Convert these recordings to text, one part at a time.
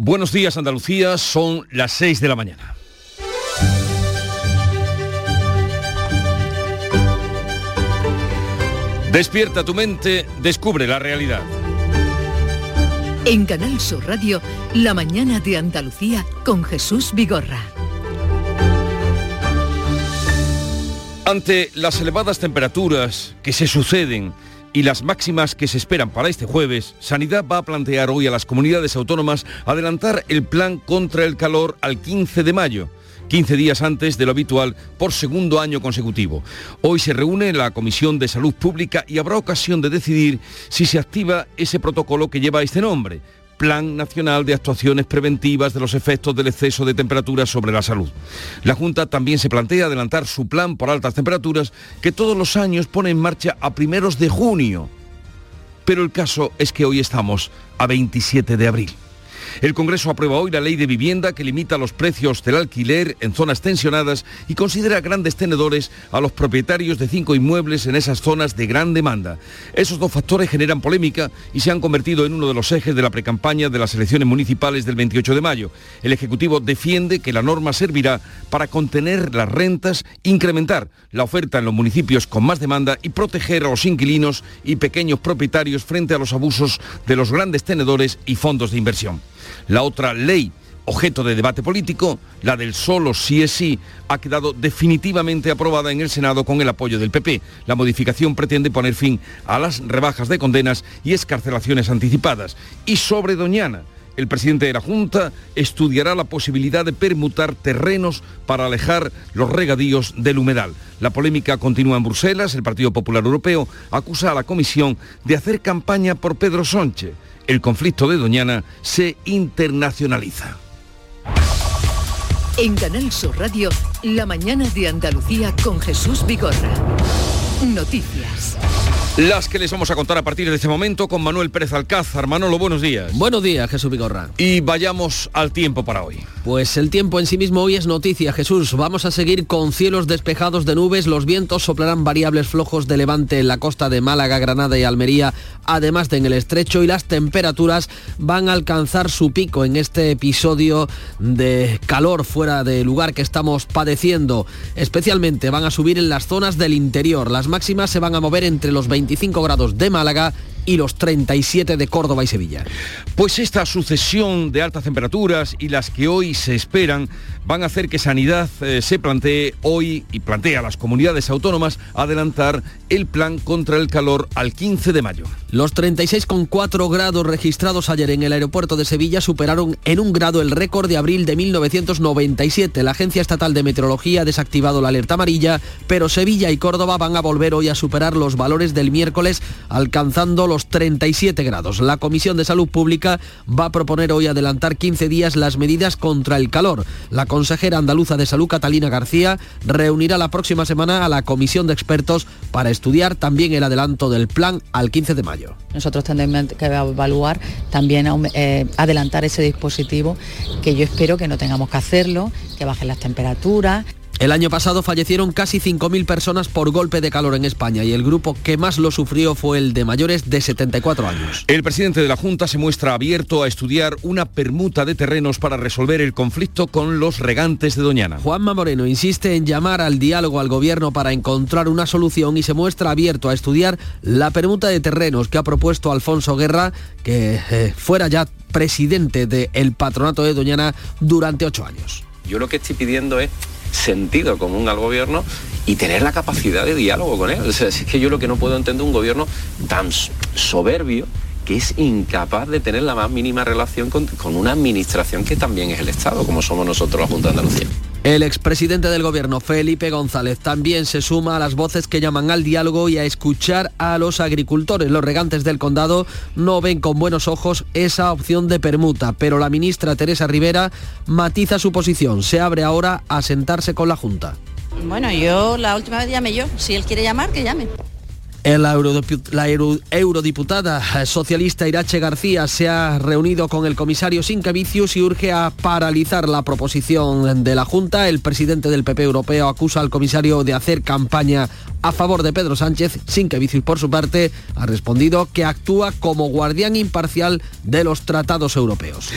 Buenos días Andalucía, son las 6 de la mañana. Despierta tu mente, descubre la realidad. En Canal Sur Radio, La mañana de Andalucía con Jesús Vigorra. Ante las elevadas temperaturas que se suceden y las máximas que se esperan para este jueves, Sanidad va a plantear hoy a las comunidades autónomas adelantar el plan contra el calor al 15 de mayo. 15 días antes de lo habitual por segundo año consecutivo. Hoy se reúne la Comisión de Salud Pública y habrá ocasión de decidir si se activa ese protocolo que lleva este nombre. Plan Nacional de Actuaciones Preventivas de los Efectos del Exceso de Temperatura sobre la Salud. La Junta también se plantea adelantar su plan por altas temperaturas que todos los años pone en marcha a primeros de junio. Pero el caso es que hoy estamos a 27 de abril. El Congreso aprueba hoy la ley de vivienda que limita los precios del alquiler en zonas tensionadas y considera grandes tenedores a los propietarios de cinco inmuebles en esas zonas de gran demanda. Esos dos factores generan polémica y se han convertido en uno de los ejes de la precampaña de las elecciones municipales del 28 de mayo. El Ejecutivo defiende que la norma servirá para contener las rentas, incrementar la oferta en los municipios con más demanda y proteger a los inquilinos y pequeños propietarios frente a los abusos de los grandes tenedores y fondos de inversión. La otra ley objeto de debate político, la del solo sí es sí, ha quedado definitivamente aprobada en el Senado con el apoyo del PP. La modificación pretende poner fin a las rebajas de condenas y escarcelaciones anticipadas. Y sobre Doñana, el presidente de la Junta estudiará la posibilidad de permutar terrenos para alejar los regadíos del humedal. La polémica continúa en Bruselas. El Partido Popular Europeo acusa a la Comisión de hacer campaña por Pedro Sánchez el conflicto de Doñana se internacionaliza. En Canal Sur Radio, la mañana de Andalucía con Jesús Vigorra. Noticias. Las que les vamos a contar a partir de este momento con Manuel Pérez Alcázar. Manolo, buenos días. Buenos días, Jesús Vigorra. Y vayamos al tiempo para hoy. Pues el tiempo en sí mismo hoy es noticia, Jesús. Vamos a seguir con cielos despejados de nubes. Los vientos soplarán variables flojos de levante en la costa de Málaga, Granada y Almería, además de en el estrecho. Y las temperaturas van a alcanzar su pico en este episodio de calor fuera de lugar que estamos padeciendo. Especialmente van a subir en las zonas del interior. Las máximas se van a mover entre los 20 25 grados de Málaga y los 37 de Córdoba y Sevilla. Pues esta sucesión de altas temperaturas y las que hoy se esperan van a hacer que Sanidad eh, se plantee hoy y plantea a las comunidades autónomas adelantar el plan contra el calor al 15 de mayo. Los 36,4 grados registrados ayer en el aeropuerto de Sevilla superaron en un grado el récord de abril de 1997. La Agencia Estatal de Meteorología ha desactivado la alerta amarilla, pero Sevilla y Córdoba van a volver hoy a superar los valores del miércoles, alcanzando los 37 grados. La Comisión de Salud Pública va a proponer hoy adelantar 15 días las medidas contra el calor. Consejera andaluza de Salud, Catalina García, reunirá la próxima semana a la Comisión de Expertos para estudiar también el adelanto del plan al 15 de mayo. Nosotros tendremos que evaluar también eh, adelantar ese dispositivo, que yo espero que no tengamos que hacerlo, que bajen las temperaturas, el año pasado fallecieron casi 5.000 personas por golpe de calor en España y el grupo que más lo sufrió fue el de mayores de 74 años. El presidente de la Junta se muestra abierto a estudiar una permuta de terrenos para resolver el conflicto con los regantes de Doñana. Juanma Moreno insiste en llamar al diálogo al gobierno para encontrar una solución y se muestra abierto a estudiar la permuta de terrenos que ha propuesto Alfonso Guerra, que eh, fuera ya presidente del patronato de Doñana durante ocho años. Yo lo que estoy pidiendo es sentido común al gobierno y tener la capacidad de diálogo con él. Es que yo lo que no puedo entender un gobierno tan soberbio que es incapaz de tener la más mínima relación con, con, una administración que también es el Estado, como somos nosotros la Junta de Andalucía. El expresidente del gobierno, Felipe González, también se suma a las voces que llaman al diálogo y a escuchar a los agricultores. Los regantes del condado no ven con buenos ojos esa opción de permuta, pero la ministra Teresa Rivera matiza su posición. Se abre ahora a sentarse con la Junta. Bueno, yo la última vez llamé yo. Si él quiere llamar, que llame. La eurodiputada socialista Irache García se ha reunido con el comisario Sinkevicius y urge a paralizar la proposición de la Junta. El presidente del PP europeo acusa al comisario de hacer campaña a favor de Pedro Sánchez, sin que por su parte ha respondido que actúa como guardián imparcial de los tratados europeos.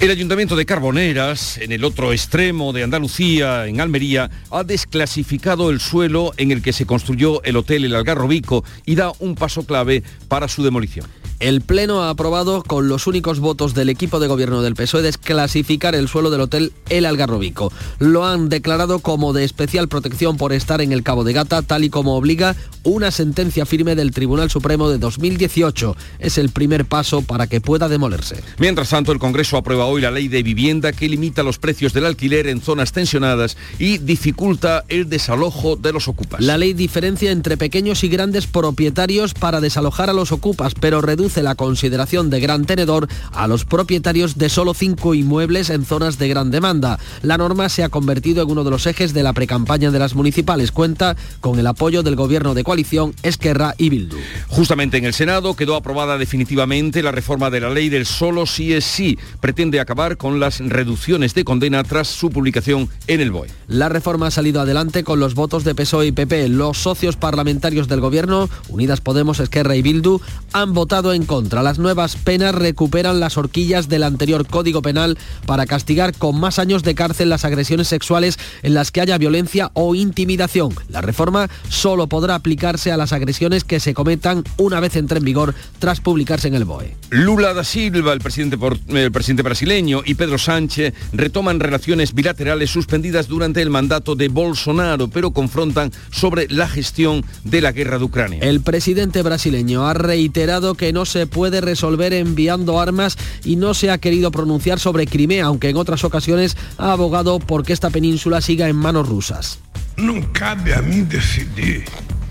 El Ayuntamiento de Carboneras, en el otro extremo de Andalucía, en Almería, ha desclasificado el suelo en el que se construyó el hotel El Algarrobico y da un paso clave para su demolición. El Pleno ha aprobado con los únicos votos del equipo de gobierno del PSOE desclasificar el suelo del hotel El Algarrobico. Lo han declarado como de especial protección por estar en el Cabo de Gata, tal y como obliga una sentencia firme del Tribunal Supremo de 2018. Es el primer paso para que pueda demolerse. Mientras tanto, el Congreso aprueba hoy la ley de vivienda que limita los precios del alquiler en zonas tensionadas y dificulta el desalojo de los ocupas. La ley diferencia entre pequeños y grandes propietarios para desalojar a los ocupas, pero reduce la consideración de gran tenedor a los propietarios de solo cinco inmuebles en zonas de gran demanda. La norma se ha convertido en uno de los ejes de la precampaña de las municipales. Cuenta con el apoyo del gobierno de coalición Esquerra y Bildu. Justamente en el Senado quedó aprobada definitivamente la reforma de la ley del solo sí es sí. Pretende acabar con las reducciones de condena tras su publicación en el BOE. La reforma ha salido adelante con los votos de PSOE y PP. Los socios parlamentarios del gobierno, Unidas Podemos, Esquerra y Bildu, han votado en contra. Las nuevas penas recuperan las horquillas del anterior Código Penal para castigar con más años de cárcel las agresiones sexuales en las que haya violencia o intimidación. La reforma solo podrá aplicarse a las agresiones que se cometan una vez entre en vigor tras publicarse en el BOE. Lula da Silva, el presidente, por, el presidente brasileño, y Pedro Sánchez retoman relaciones bilaterales suspendidas durante el mandato de Bolsonaro, pero confrontan sobre la gestión de la guerra de Ucrania. El presidente brasileño ha reiterado que no se puede resolver enviando armas y no se ha querido pronunciar sobre Crimea, aunque en otras ocasiones ha abogado por que esta península siga en manos rusas. No cabe a mí decidir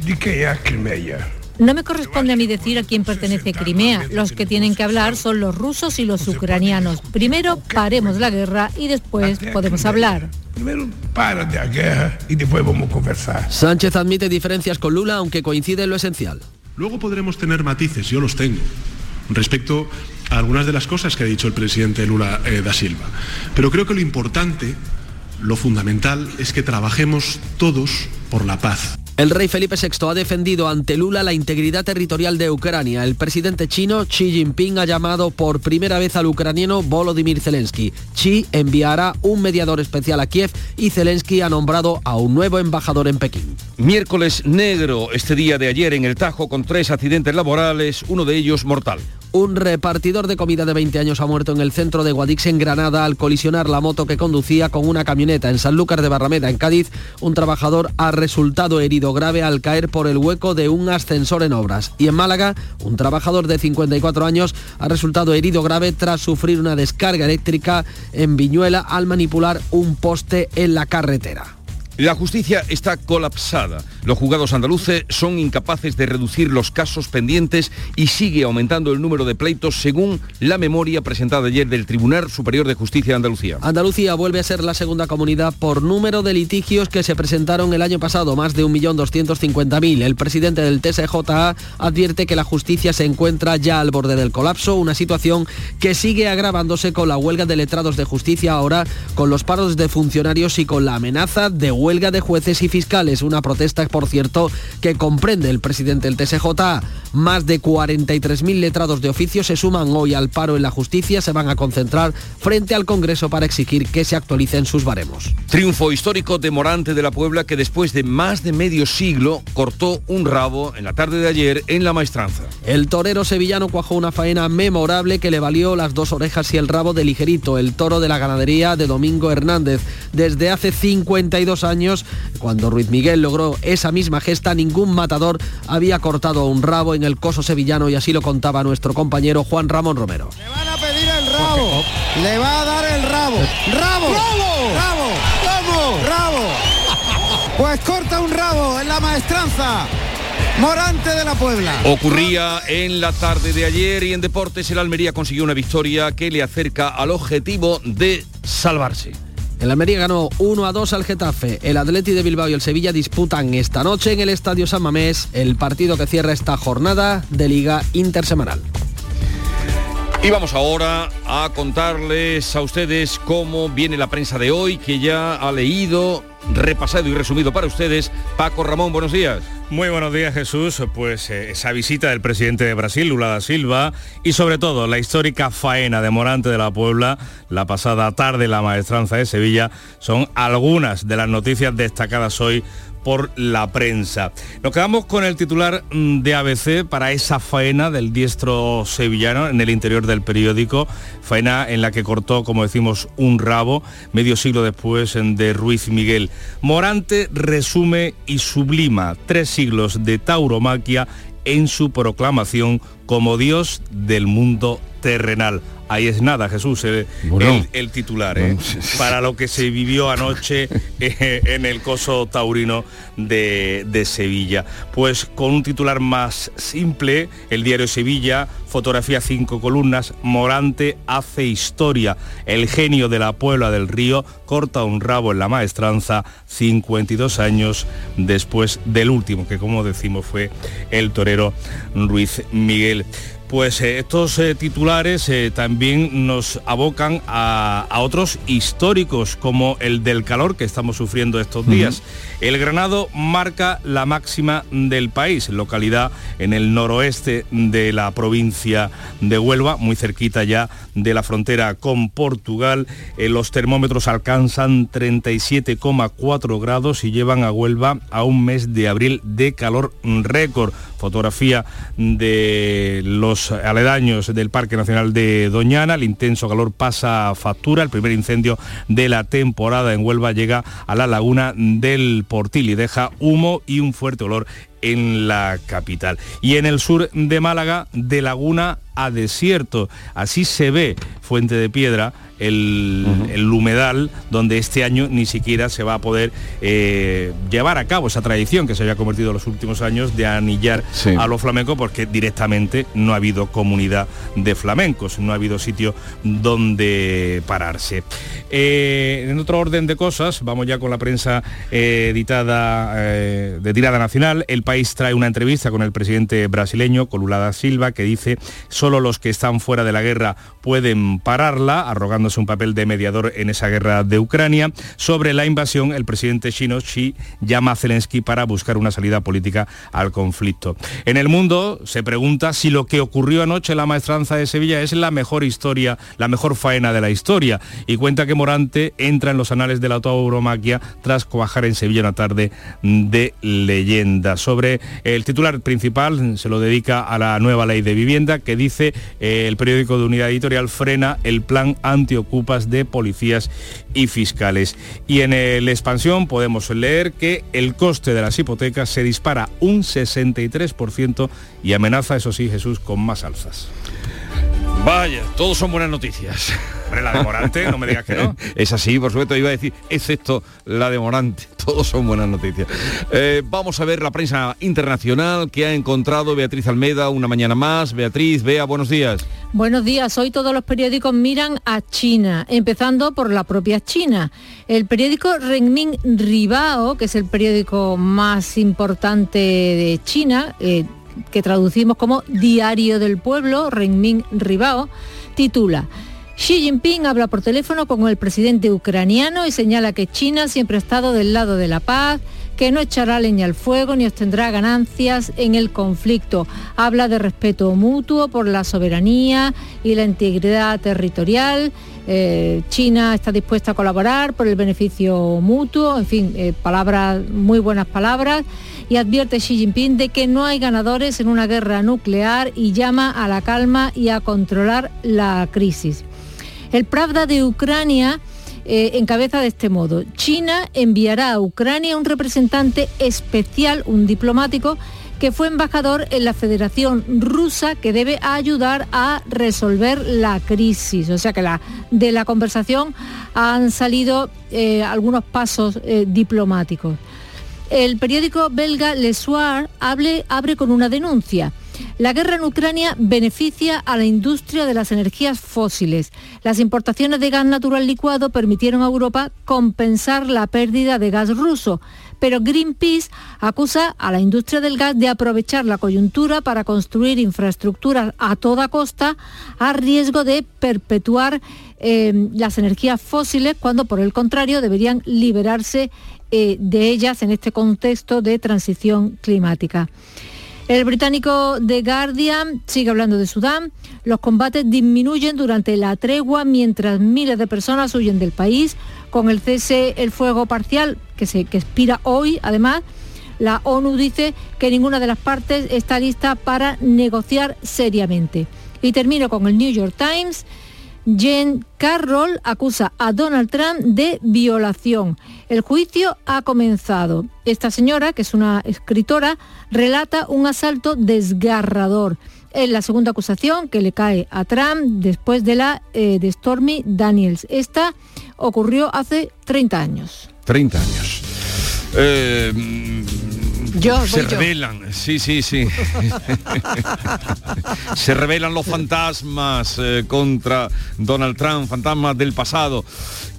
de qué es Crimea. No me corresponde a mí decir a quién pertenece Crimea. Los que tienen que hablar son los rusos y los ucranianos. Primero paremos la guerra y después podemos hablar. Primero para de la guerra y después vamos a conversar. Sánchez admite diferencias con Lula, aunque coincide en lo esencial. Luego podremos tener matices, yo los tengo, respecto a algunas de las cosas que ha dicho el presidente Lula eh, da Silva. Pero creo que lo importante, lo fundamental, es que trabajemos todos por la paz. El rey Felipe VI ha defendido ante Lula la integridad territorial de Ucrania. El presidente chino Xi Jinping ha llamado por primera vez al ucraniano Volodymyr Zelensky. Xi enviará un mediador especial a Kiev y Zelensky ha nombrado a un nuevo embajador en Pekín. Miércoles negro este día de ayer en el Tajo con tres accidentes laborales, uno de ellos mortal. Un repartidor de comida de 20 años ha muerto en el centro de Guadix, en Granada, al colisionar la moto que conducía con una camioneta. En Sanlúcar de Barrameda, en Cádiz, un trabajador ha resultado herido grave al caer por el hueco de un ascensor en obras. Y en Málaga, un trabajador de 54 años ha resultado herido grave tras sufrir una descarga eléctrica en Viñuela al manipular un poste en la carretera. La justicia está colapsada. Los juzgados andaluces son incapaces de reducir los casos pendientes y sigue aumentando el número de pleitos según la memoria presentada ayer del Tribunal Superior de Justicia de Andalucía. Andalucía vuelve a ser la segunda comunidad por número de litigios que se presentaron el año pasado, más de 1.250.000. El presidente del TSJA advierte que la justicia se encuentra ya al borde del colapso, una situación que sigue agravándose con la huelga de letrados de justicia ahora, con los paros de funcionarios y con la amenaza de huelga de jueces y fiscales, una protesta, por cierto, que comprende el presidente del TSJ. Más de 43.000 letrados de oficio se suman hoy al paro en la justicia, se van a concentrar frente al Congreso para exigir que se actualicen sus baremos. Triunfo histórico de Morante de la Puebla que después de más de medio siglo cortó un rabo en la tarde de ayer en la maestranza. El torero sevillano cuajó una faena memorable que le valió las dos orejas y el rabo de ligerito, el toro de la ganadería de Domingo Hernández. Desde hace 52 años años, cuando Ruiz Miguel logró esa misma gesta, ningún matador había cortado un rabo en el coso sevillano y así lo contaba nuestro compañero Juan Ramón Romero. Le van a pedir el rabo, le va a dar el rabo. ¡Rabo! ¡Rabo! ¡Rabo! ¡Rabo! Pues corta un rabo en la maestranza. Morante de la Puebla. Ocurría en la tarde de ayer y en deportes el Almería consiguió una victoria que le acerca al objetivo de salvarse. El Almería ganó 1 a 2 al Getafe. El Atleti de Bilbao y el Sevilla disputan esta noche en el Estadio San Mamés el partido que cierra esta jornada de Liga Intersemanal. Y vamos ahora a contarles a ustedes cómo viene la prensa de hoy, que ya ha leído repasado y resumido para ustedes. Paco Ramón, buenos días. Muy buenos días Jesús, pues eh, esa visita del presidente de Brasil, Lula da Silva, y sobre todo la histórica faena de Morante de la Puebla, la pasada tarde la maestranza de Sevilla, son algunas de las noticias destacadas hoy por la prensa. Nos quedamos con el titular mm, de ABC para esa faena del diestro sevillano en el interior del periódico, faena en la que cortó, como decimos, un rabo medio siglo después de Ruiz Miguel. Morante resume y sublima tres siglos de tauromaquia en su proclamación como Dios del mundo terrenal ahí es nada, Jesús, el, titular, ¿eh? para lo que se vivió anoche eh, en el coso taurino de, de, Sevilla. Pues con un titular más simple, el diario Sevilla, fotografía cinco columnas, Morante hace historia, el genio de la Puebla del Río corta un rabo en la maestranza 52 años después del último, que como decimos fue el torero Ruiz Miguel. Pues eh, estos eh, titulares eh, también nos abocan a, otros históricos, como el del calor que estamos sufriendo estos días. El Granado marca la máxima del país, localidad en el noroeste de la provincia de Huelva, muy cerquita ya de la frontera con Portugal. Eh, los termómetros alcanzan 37,4 grados y llevan a Huelva a un mes de abril de calor récord. Fotografía de los aledaños del Parque Nacional de Doñana. El intenso calor pasa factura. El primer incendio de la temporada en Huelva llega a la laguna del Portil y deja humo y un fuerte olor en la capital. Y en el sur de Málaga, de laguna a desierto. Así se ve Fuente de Piedra el, humedal donde este año ni siquiera se va a poder eh, llevar a cabo esa tradición que se había convertido en los últimos años de anillar a los flamencos porque directamente no ha habido comunidad de flamencos, no ha habido sitio donde pararse. Eh, en otro orden de cosas, vamos ya con la prensa eh, editada de tirada nacional, el país trae una entrevista con el presidente brasileño, Colulada Silva, que dice solo los que están fuera de la guerra pueden pararla, arrogándose un papel de mediador en esa guerra de Ucrania. Sobre la invasión, el presidente chino Xi llama a Zelensky para buscar una salida política al conflicto. En el mundo se pregunta si lo que ocurrió anoche en la maestranza de Sevilla es la mejor historia, la mejor faena de la historia. Y cuenta que Morante entra en los anales de la tauromaquia tras cuajar en Sevilla una tarde de leyenda. Sobre el titular principal se lo dedica a la nueva ley de vivienda que dice eh, el periódico de unidad editorial frena el plan anti ocupas de policías y fiscales. Y en el expansión podemos leer que el coste de las hipotecas se dispara un 63% y amenaza, eso sí, Jesús, con más alzas. Vaya, todos son buenas noticias. La de Morante, no me digas que no. Es así, por supuesto, iba a decir, excepto la de Morante. Todos son buenas noticias. Eh, vamos a ver la prensa internacional que ha encontrado Beatriz Almeida una mañana más. Beatriz, Bea, buenos días. Buenos días. Hoy todos los periódicos miran a China, empezando por la propia China. El periódico Renmin Ribao, que es el periódico más importante de China, eh, que traducimos como Diario del Pueblo, Renmin Ribao, titula Xi Jinping habla por teléfono con el presidente ucraniano y señala que China siempre ha estado del lado de la paz, que no echará leña al fuego ni obtendrá ganancias en el conflicto. Habla de respeto mutuo por la soberanía y la integridad territorial. Eh, China está dispuesta a colaborar por el beneficio mutuo, en fin, eh, palabras, muy buenas palabras y advierte Xi Jinping de que no hay ganadores en una guerra nuclear y llama a la calma y a controlar la crisis. El Pravda de Ucrania eh, encabeza de este modo. China enviará a Ucrania un representante especial, un diplomático, que fue embajador en la Federación Rusa que debe ayudar a resolver la crisis. O sea que la, de la conversación han salido eh, algunos pasos eh, diplomáticos. El periódico belga Le Soir abre con una denuncia. La guerra en Ucrania beneficia a la industria de las energías fósiles. Las importaciones de gas natural licuado permitieron a Europa compensar la pérdida de gas ruso, pero Greenpeace acusa a la industria del gas de aprovechar la coyuntura para construir infraestructuras a toda costa a riesgo de perpetuar eh, las energías fósiles cuando por el contrario deberían liberarse eh, de ellas en este contexto de transición climática. El británico The Guardian sigue hablando de Sudán. Los combates disminuyen durante la tregua mientras miles de personas huyen del país. Con el cese el fuego parcial que, se, que expira hoy, además, la ONU dice que ninguna de las partes está lista para negociar seriamente. Y termino con el New York Times. Jen Carroll acusa a Donald Trump de violación. El juicio ha comenzado. Esta señora, que es una escritora, relata un asalto desgarrador. Es la segunda acusación que le cae a Trump después de la eh, de Stormy Daniels. Esta ocurrió hace 30 años. 30 años. Eh, yo, se yo. revelan, sí, sí, sí. se revelan los fantasmas eh, contra Donald Trump, fantasmas del pasado.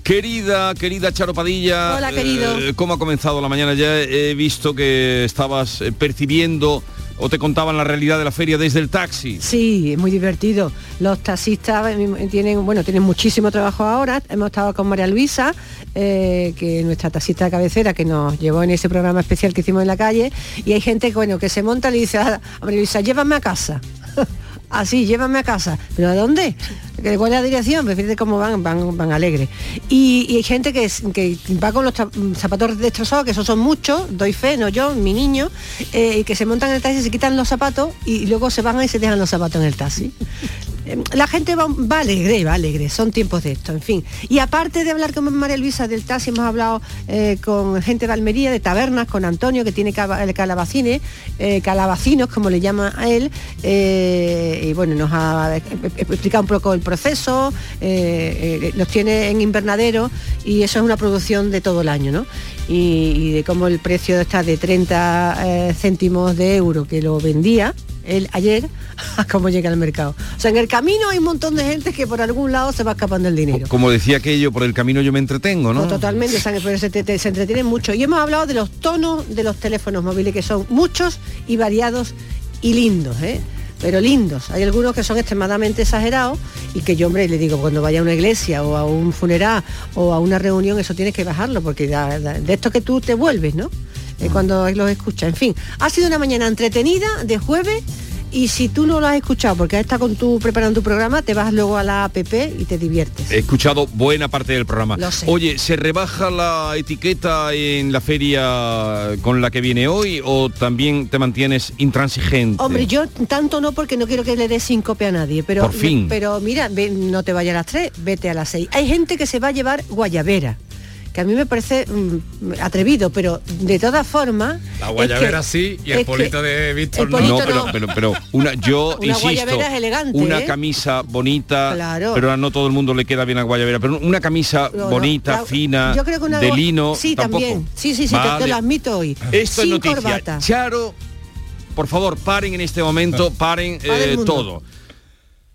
Querida, querida Charo Padilla, Hola, querido. eh, ¿cómo ha comenzado la mañana? Ya he visto que estabas eh, percibiendo o te contaban la realidad de la feria desde el taxi. Sí, es muy divertido. Los taxistas eh, tienen, bueno, tienen muchísimo trabajo ahora. Hemos estado con María Luisa, eh, que es nuestra taxista de cabecera, que nos llevó en ese programa especial que hicimos en la calle. Y hay gente bueno, que se monta y le dice a María Luisa, llévame a casa. Así, llévame a casa. ¿Pero a dónde? Que ¿Cuál es la dirección? Pues fíjate cómo van, van, van alegres. Y, y hay gente que, es- que va con los tra- zapatos destrozados, que esos son muchos, doy fe, no yo, mi niño, eh, y que se montan en el taxi, se quitan los zapatos y luego se van y se dejan los zapatos en el taxi. Eh, La gente va, alegre, va alegre, son tiempos de esto, en fin. Y aparte de hablar con María Luisa del taxi, hemos hablado eh, con gente de Almería, de tabernas, con Antonio, que tiene el calabacines, eh, calabacinos, como le llama a él, eh, y bueno, nos ha eh, eh, explicado un poco el proceso, eh, eh, los tiene en invernadero y eso es una producción de todo el año, ¿no? Y, de cómo el precio está de 30 eh, céntimos de euro que lo vendía él ayer a cómo llega al mercado. O sea, en el camino hay un montón de gente que por algún lado se va escapando el dinero. Como decía aquello, por el camino yo me entretengo, ¿no? No, totalmente, pero se, te- se entretienen mucho. Y hemos hablado de los tonos de los teléfonos móviles, que son muchos y variados y lindos, ¿eh? Pero lindos. Hay algunos que son extremadamente exagerados y que yo, hombre, le digo, cuando vaya a una iglesia o a un funeral o a una reunión, eso tienes que bajarlo, porque de esto que tú te vuelves, ¿no? Eh, cuando los escuchas. En fin, ha sido una mañana entretenida de jueves y si tú no lo has escuchado porque estás con tu preparando tu programa, te vas luego a la app y te diviertes. He escuchado buena parte del programa. Lo sé. Oye, ¿se rebaja la etiqueta en la feria con la que viene hoy o también te mantienes intransigente? Hombre, yo tanto no porque no quiero que le dé síncope a nadie, pero, Por fin. pero mira, no te vayas a las 3, vete a las 6. Hay gente que se va a llevar guayabera, que a mí me parece mm, atrevido, pero de todas formas... La es guayabera que- sí y el que- polito de Víctor no. no, pero, no. pero, pero una, yo Una insisto, guayabera es elegante, una ¿eh? camisa bonita, Claro. pero a no todo el mundo le queda bien la guayabera, pero una camisa No, no, bonita, la- fina, yo creo que una de lino, Sí, tampoco. también. Sí, sí, sí, te- te, Vale. lo admito hoy. Esto es noticia. corbata. Charo, por favor, paren en este momento, paren Para el eh, mundo. todo.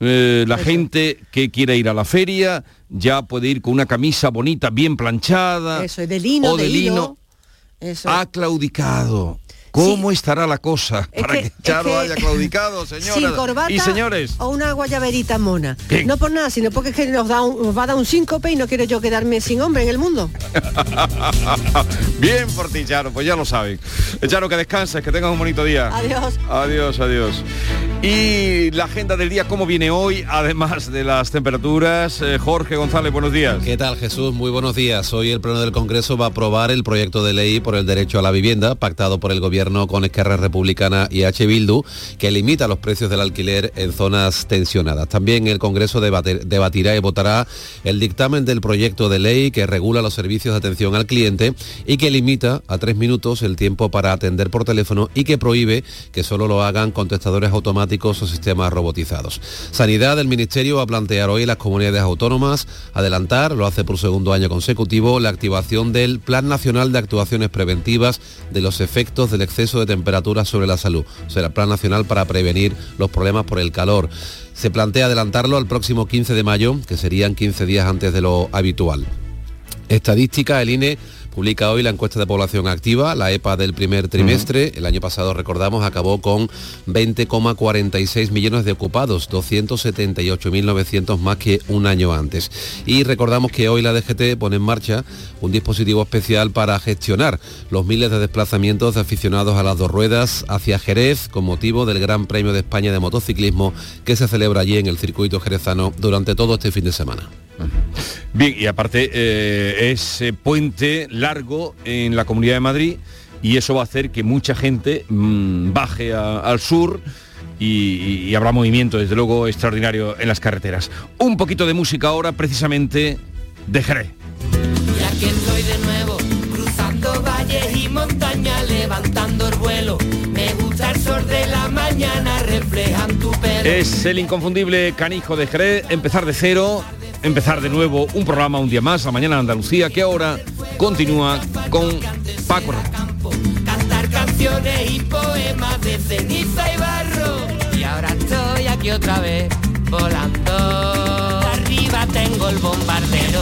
Eh, la gente que quiera ir a la feria ya puede ir con una camisa bonita, bien planchada. Eso, de lino, o de, de hilo. lino. Eso. Ha claudicado. ¿Cómo estará la cosa Es para que- que, es Charo que- haya claudicado, señora? Sin corbata y señores. o una guayaberita mona. Bien. No por nada, sino porque es que nos, da un- nos va a dar un síncope y no quiero yo quedarme sin hombre en el mundo. Bien por ti, Charo, pues ya lo saben. Charo, que descanses, que tengas un bonito día. Adiós. Adiós, adiós. Y la agenda del día, ¿cómo viene hoy? Además de las temperaturas. Eh, Jorge González, buenos días. ¿Qué tal Jesús? Muy buenos días. Hoy el Pleno del Congreso va a aprobar el proyecto de ley por el derecho a la vivienda, pactado por el Gobierno con Esquerra Republicana y H. Bildu, que limita los precios del alquiler en zonas tensionadas. También el Congreso debatirá y votará el dictamen del proyecto de ley que regula los servicios de atención al cliente y que limita a tres minutos el tiempo para atender por teléfono y que prohíbe que solo lo hagan contestadores automáticos o sistemas robotizados. Sanidad del Ministerio va a plantear hoy las comunidades autónomas adelantar, lo hace por segundo año consecutivo, la activación del Plan Nacional de Actuaciones Preventivas de los efectos del exceso de temperatura sobre la salud. O sea, el Plan Nacional para prevenir los problemas por el calor. Se plantea adelantarlo al próximo 15 de mayo, que serían 15 días antes de lo habitual. Estadística, el INE publica hoy la encuesta de población activa, la EPA del primer trimestre. El año pasado, recordamos, acabó con 20,46 millones de ocupados, 278.900 más que un año antes. Y recordamos que hoy la DGT pone en marcha un dispositivo especial para gestionar los miles de desplazamientos de aficionados a las dos ruedas hacia Jerez con motivo del Gran Premio de España de Motociclismo que se celebra allí en el circuito jerezano durante todo este fin de semana. Bien, y aparte eh, es eh, puente largo en la Comunidad de Madrid y eso va a hacer que mucha gente mm, baje a- al sur y, y habrá movimiento, desde luego, extraordinario en las carreteras. Un poquito de música ahora, precisamente, de Jerez. Y aquí estoy de nuevo, cruzando valles y montañas, levantando el vuelo. Me gusta el sol de la mañana, reflejan tu pelo. Es el inconfundible canijo de Jerez, empezar de cero, empezar de nuevo un programa un día más, a mañana en Andalucía, que ahora continúa con Paco. Cantar canciones y poemas de ceniza y barro. Y ahora estoy aquí otra vez, volando. Arriba tengo el bombardero.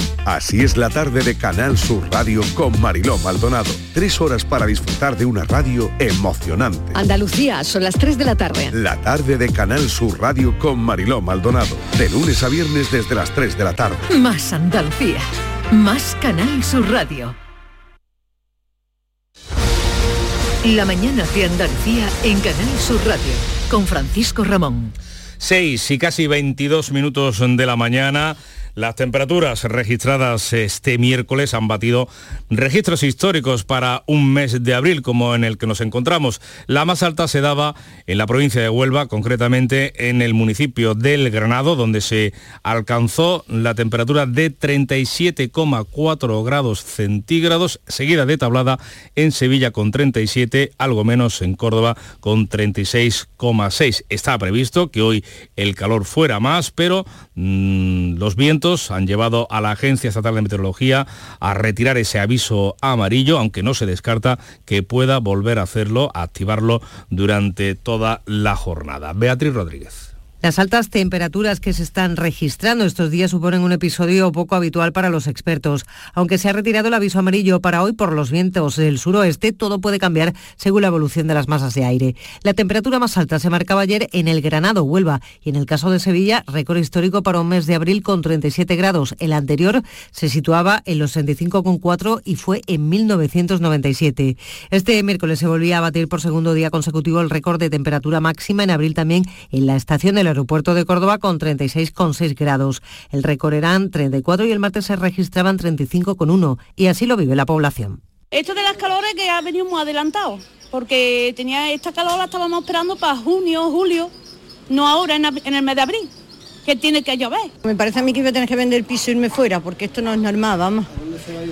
Así es la tarde de Canal Sur Radio con Mariló Maldonado. Tres horas para disfrutar de una radio emocionante. Andalucía, son las 3 de la tarde. La tarde de Canal Sur Radio con Mariló Maldonado. De lunes a viernes desde las 3 de la tarde. Más Andalucía. Más Canal Sur Radio. La mañana de Andalucía en Canal Sur Radio. Con Francisco Ramón. 6 y casi 22 minutos de la mañana. Las temperaturas registradas este miércoles han batido registros históricos para un mes de abril como en el que nos encontramos. La más alta se daba en la provincia de Huelva, concretamente en el municipio del Granado, donde se alcanzó la temperatura de 37,4 grados centígrados, seguida de tablada en Sevilla con 37, algo menos en Córdoba con 36,6. Está previsto que hoy el calor fuera más, pero mm, los vientos han llevado a la Agencia Estatal de Meteorología a retirar ese aviso amarillo, aunque no se descarta que pueda volver a hacerlo, a activarlo durante toda la jornada. Beatriz Rodríguez. Las altas temperaturas que se están registrando estos días suponen un episodio poco habitual para los expertos. Aunque se ha retirado el aviso amarillo para hoy por los vientos del suroeste, todo puede cambiar según la evolución de las masas de aire. La temperatura más alta se marcaba ayer en el Granado, Huelva, y en el caso de Sevilla, récord histórico para un mes de abril con 37 grados. El anterior se situaba en los 65,4 y fue en 1997. Este miércoles se volvía a batir por segundo día consecutivo el récord de temperatura máxima en abril también en la estación del aeropuerto de Córdoba con 36,6 grados. El récord eran 34 y el martes se registraban 35,1 y así lo vive la población. Esto de las calores que ha venido muy adelantado, porque tenía esta calor la estábamos esperando para junio, julio, no ahora en, el mes de abril, que tiene que llover. Me parece a mí que voy a tener que vender el piso e irme fuera, porque esto no es normal, vamos.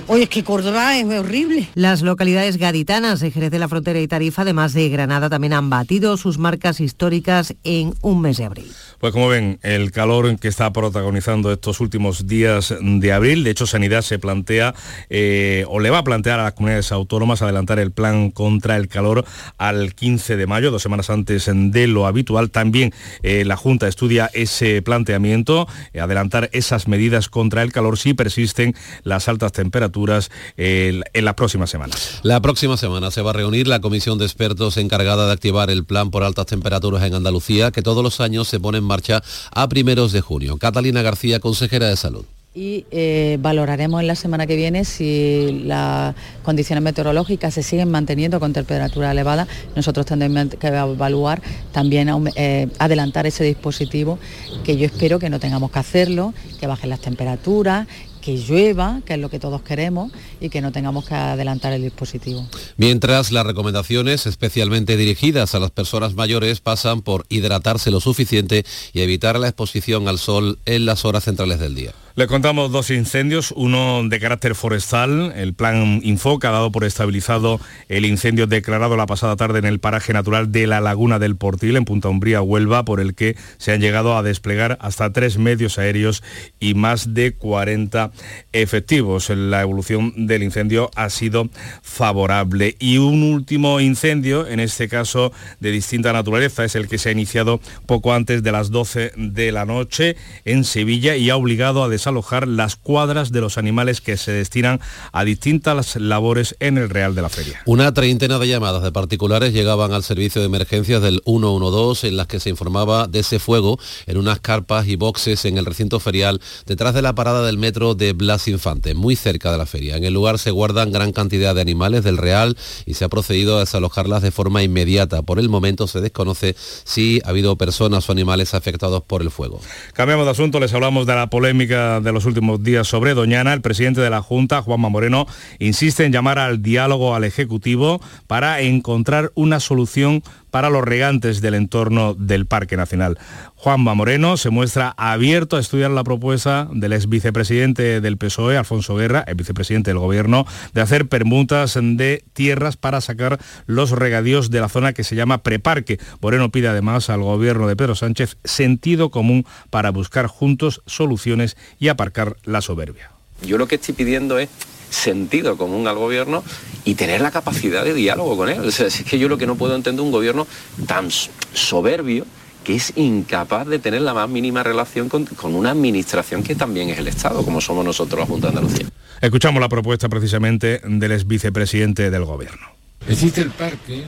Oye, es que Córdoba es horrible. Las localidades gaditanas de Jerez de la Frontera y Tarifa, además de Granada, también han batido sus marcas históricas en un mes de abril. Pues como ven, el calor que está protagonizando estos últimos días de abril, de hecho Sanidad se plantea eh, o le va a plantear a las comunidades autónomas adelantar el plan contra el calor al 15 de mayo, dos semanas antes de lo habitual. También eh, la Junta estudia ese planteamiento, eh, adelantar esas medidas contra el calor si persisten las altas temperaturas temperaturas en las próximas semanas. La próxima semana se va a reunir la comisión de expertos encargada de activar el plan por altas temperaturas en Andalucía, que todos los años se pone en marcha a primeros de junio. Catalina García, consejera de Salud y eh, valoraremos en la semana que viene si las condiciones meteorológicas se siguen manteniendo con temperatura elevada. Nosotros tendremos que evaluar también eh, adelantar ese dispositivo, que yo espero que no tengamos que hacerlo, que bajen las temperaturas, que llueva, que es lo que todos queremos, y que no tengamos que adelantar el dispositivo. Mientras las recomendaciones, especialmente dirigidas a las personas mayores, pasan por hidratarse lo suficiente y evitar la exposición al sol en las horas centrales del día. Le contamos dos incendios, uno de carácter forestal, el plan Infoca ha dado por estabilizado el incendio declarado la pasada tarde en el paraje natural de la Laguna del Portil, en Punta Umbría, Huelva, por el que se han llegado a desplegar hasta tres medios aéreos y más de 40 efectivos. La evolución del incendio ha sido favorable. Y un último incendio, en este caso de distinta naturaleza, es el que se ha iniciado poco antes de las 12 de la noche en Sevilla y ha obligado a desalojar las cuadras de los animales que se destinan a distintas labores en el Real de la Feria. Una treintena de llamadas de particulares llegaban al servicio de emergencias del 112 en las que se informaba de ese fuego en unas carpas y boxes en el recinto ferial detrás de la parada del metro de Blas Infante, muy cerca de la feria. En el lugar se guardan gran cantidad de animales del Real y se ha procedido a desalojarlas de forma inmediata. Por el momento se desconoce si ha habido personas o animales afectados por el fuego. Cambiamos de asunto, les hablamos de la polémica de los últimos días sobre Doñana, el presidente de la Junta, Juanma Moreno, insiste en llamar al diálogo al Ejecutivo para encontrar una solución para los regantes del entorno del Parque Nacional. Juanma Moreno se muestra abierto a estudiar la propuesta del ex vicepresidente del PSOE, Alfonso Guerra, el vicepresidente del Gobierno, de hacer permutas de tierras para sacar los regadíos de la zona que se llama preparque. Moreno pide además al Gobierno de Pedro Sánchez sentido común para buscar juntos soluciones y aparcar la soberbia. Yo lo que estoy pidiendo es sentido común al gobierno y tener la capacidad de diálogo con él. O sea, es que yo lo que no puedo entender un gobierno tan soberbio que es incapaz de tener la más mínima relación con, una administración que también es el Estado, como somos nosotros la Junta de Andalucía. Escuchamos la propuesta precisamente del ex vicepresidente del gobierno. Existe el parque,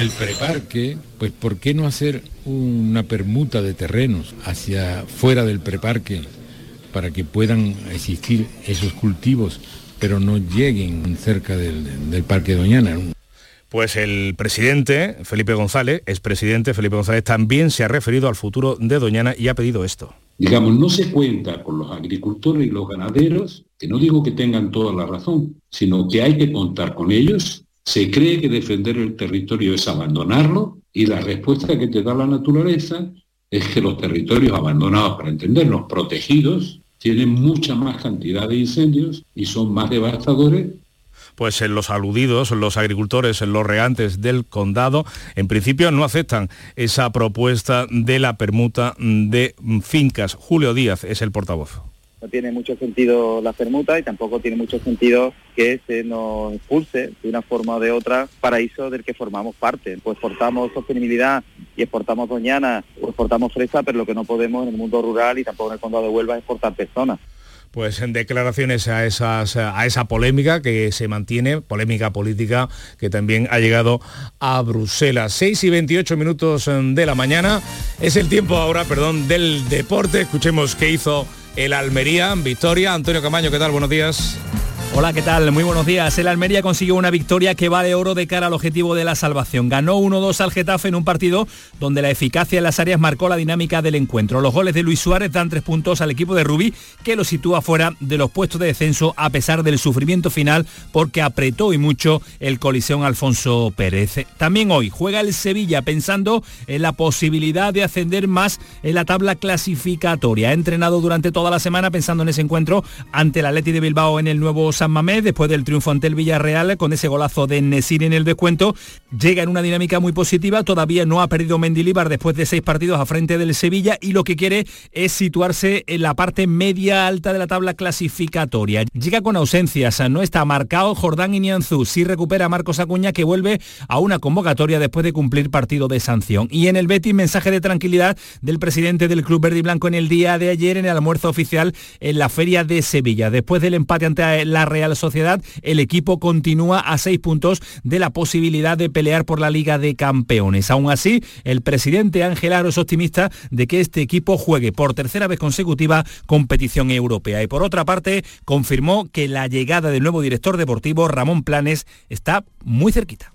el preparque, pues ¿por qué no hacer una permuta de terrenos hacia fuera del preparque para que puedan existir esos cultivos pero no lleguen cerca del, Parque Doñana. Pues el presidente Felipe González, expresidente Felipe González, también se ha referido al futuro de Doñana y ha pedido esto. Digamos, no se cuenta con los agricultores y los ganaderos, que no digo que tengan toda la razón, sino que hay que contar con ellos. Se cree que defender el territorio es abandonarlo y la respuesta que te da la naturaleza es que los territorios abandonados, para entenderlos, protegidos, tienen mucha más cantidad de incendios y son más devastadores pues en los aludidos, los agricultores, los regantes del condado, en principio no aceptan esa propuesta de la permuta de fincas. Julio Díaz es el portavoz no tiene mucho sentido la permuta y tampoco tiene mucho sentido que se nos expulse de una forma o de otra paraíso del que formamos parte. Pues exportamos sostenibilidad y exportamos doñana o exportamos fresa, pero lo que no podemos en el mundo rural y tampoco en el condado de Huelva es exportar personas pues en declaraciones a, esas, a esa polémica que se mantiene, polémica política que también ha llegado a Bruselas. 6 y 28 minutos de la mañana. Es el tiempo ahora, perdón, del deporte. Escuchemos qué hizo el Almería, Victoria. Antonio Camaño, ¿qué tal? Buenos días. Hola, ¿qué tal? Muy buenos días. El Almería consiguió una victoria que vale oro de cara al objetivo de la salvación. Ganó 1-2 al Getafe en un partido donde la eficacia en las áreas marcó la dinámica del encuentro. Los goles de Luis Suárez dan tres puntos al equipo de Rubí, que lo sitúa fuera de los puestos de descenso a pesar del sufrimiento final porque apretó y mucho el colisión Alfonso Pérez. También hoy juega el Sevilla pensando en la posibilidad de ascender más en la tabla clasificatoria. Ha entrenado durante toda la semana pensando en ese encuentro ante el Atleti de Bilbao en el nuevo Mamés, después del triunfo ante el Villarreal, con ese golazo de Nesir en el descuento, llega en una dinámica muy positiva, todavía no ha perdido Mendilibar después de seis partidos a frente del Sevilla y lo que quiere es situarse en la parte media alta de la tabla clasificatoria. Llega con ausencias, no está marcado Jordán Nianzú, sí recupera a Marcos Acuña que vuelve a una convocatoria después de cumplir partido de sanción. Y en el Betis, mensaje de tranquilidad del presidente del Club Verde y Blanco en el día de ayer en el almuerzo oficial en la Feria de Sevilla. Después del empate ante la Real Sociedad, el equipo continúa a seis puntos de la posibilidad de pelear por la Liga de Campeones. Aún así, el presidente Ángel Aro es optimista de que este equipo juegue por tercera vez consecutiva competición europea. Y por otra parte, confirmó que la llegada del nuevo director deportivo, Ramón Planes, está muy cerquita.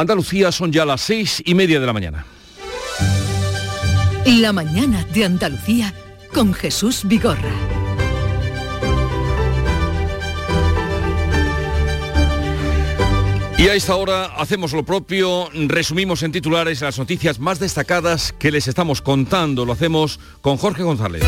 Andalucía son ya las seis y media de la mañana. La mañana de Andalucía con Jesús Vigorra. Y a esta hora hacemos lo propio, resumimos en titulares las noticias más destacadas que les estamos contando. Lo hacemos con Jorge González.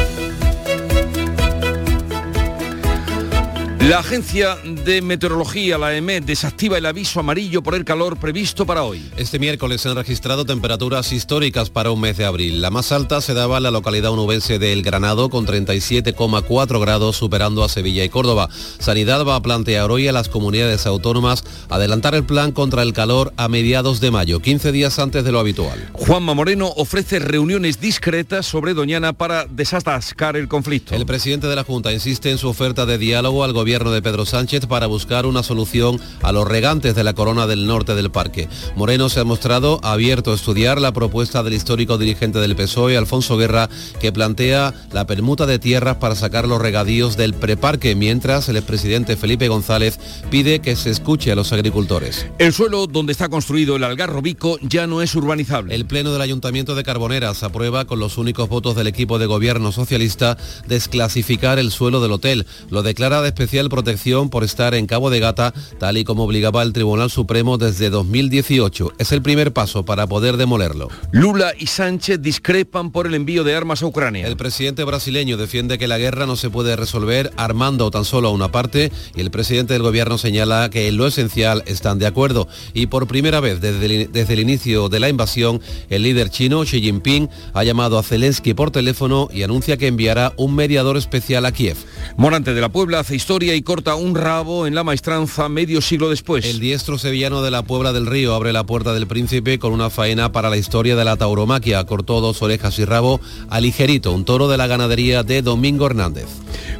La Agencia de Meteorología, la EMET, desactiva el aviso amarillo por el calor previsto para hoy. Este miércoles se han registrado temperaturas históricas para un mes de abril. La más alta se daba en la localidad onubense de El Granado con 37,4 grados superando a Sevilla y Córdoba. Sanidad va a plantear hoy a las comunidades autónomas adelantar el plan contra el calor a mediados de mayo, 15 días antes de lo habitual. Juanma Moreno ofrece reuniones discretas sobre Doñana para desatascar el conflicto. El presidente de la Junta insiste en su oferta de diálogo al gobierno de Pedro Sánchez para buscar una solución a los regantes de la corona del norte del parque. Moreno se ha mostrado abierto a estudiar la propuesta del histórico dirigente del PSOE, Alfonso Guerra, que plantea la permuta de tierras para sacar los regadíos del preparque, mientras el expresidente Felipe González pide que se escuche a los agricultores. El suelo donde está construido el Algarrobico ya no es urbanizable. El Pleno del Ayuntamiento de Carboneras aprueba con los únicos votos del equipo de gobierno socialista desclasificar el suelo del hotel. Lo declara de especial protección por estar en Cabo de Gata, tal y como obligaba el Tribunal Supremo desde 2018. Es el primer paso para poder demolerlo. Lula y Sánchez discrepan por el envío de armas a Ucrania. El presidente brasileño defiende que la guerra no se puede resolver armando tan solo a una parte y el presidente del gobierno señala que en lo esencial están de acuerdo. Y por primera vez desde el, desde el inicio de la invasión, el líder chino Xi Jinping ha llamado a Zelensky por teléfono y anuncia que enviará un mediador especial a Kiev. Morante de la Puebla hace historia y corta un rabo en la maestranza medio siglo después. El diestro sevillano de la Puebla del Río abre la puerta del príncipe con una faena para la historia de la tauromaquia. Cortó dos orejas y rabo a Ligerito, un toro de la ganadería de Domingo Hernández.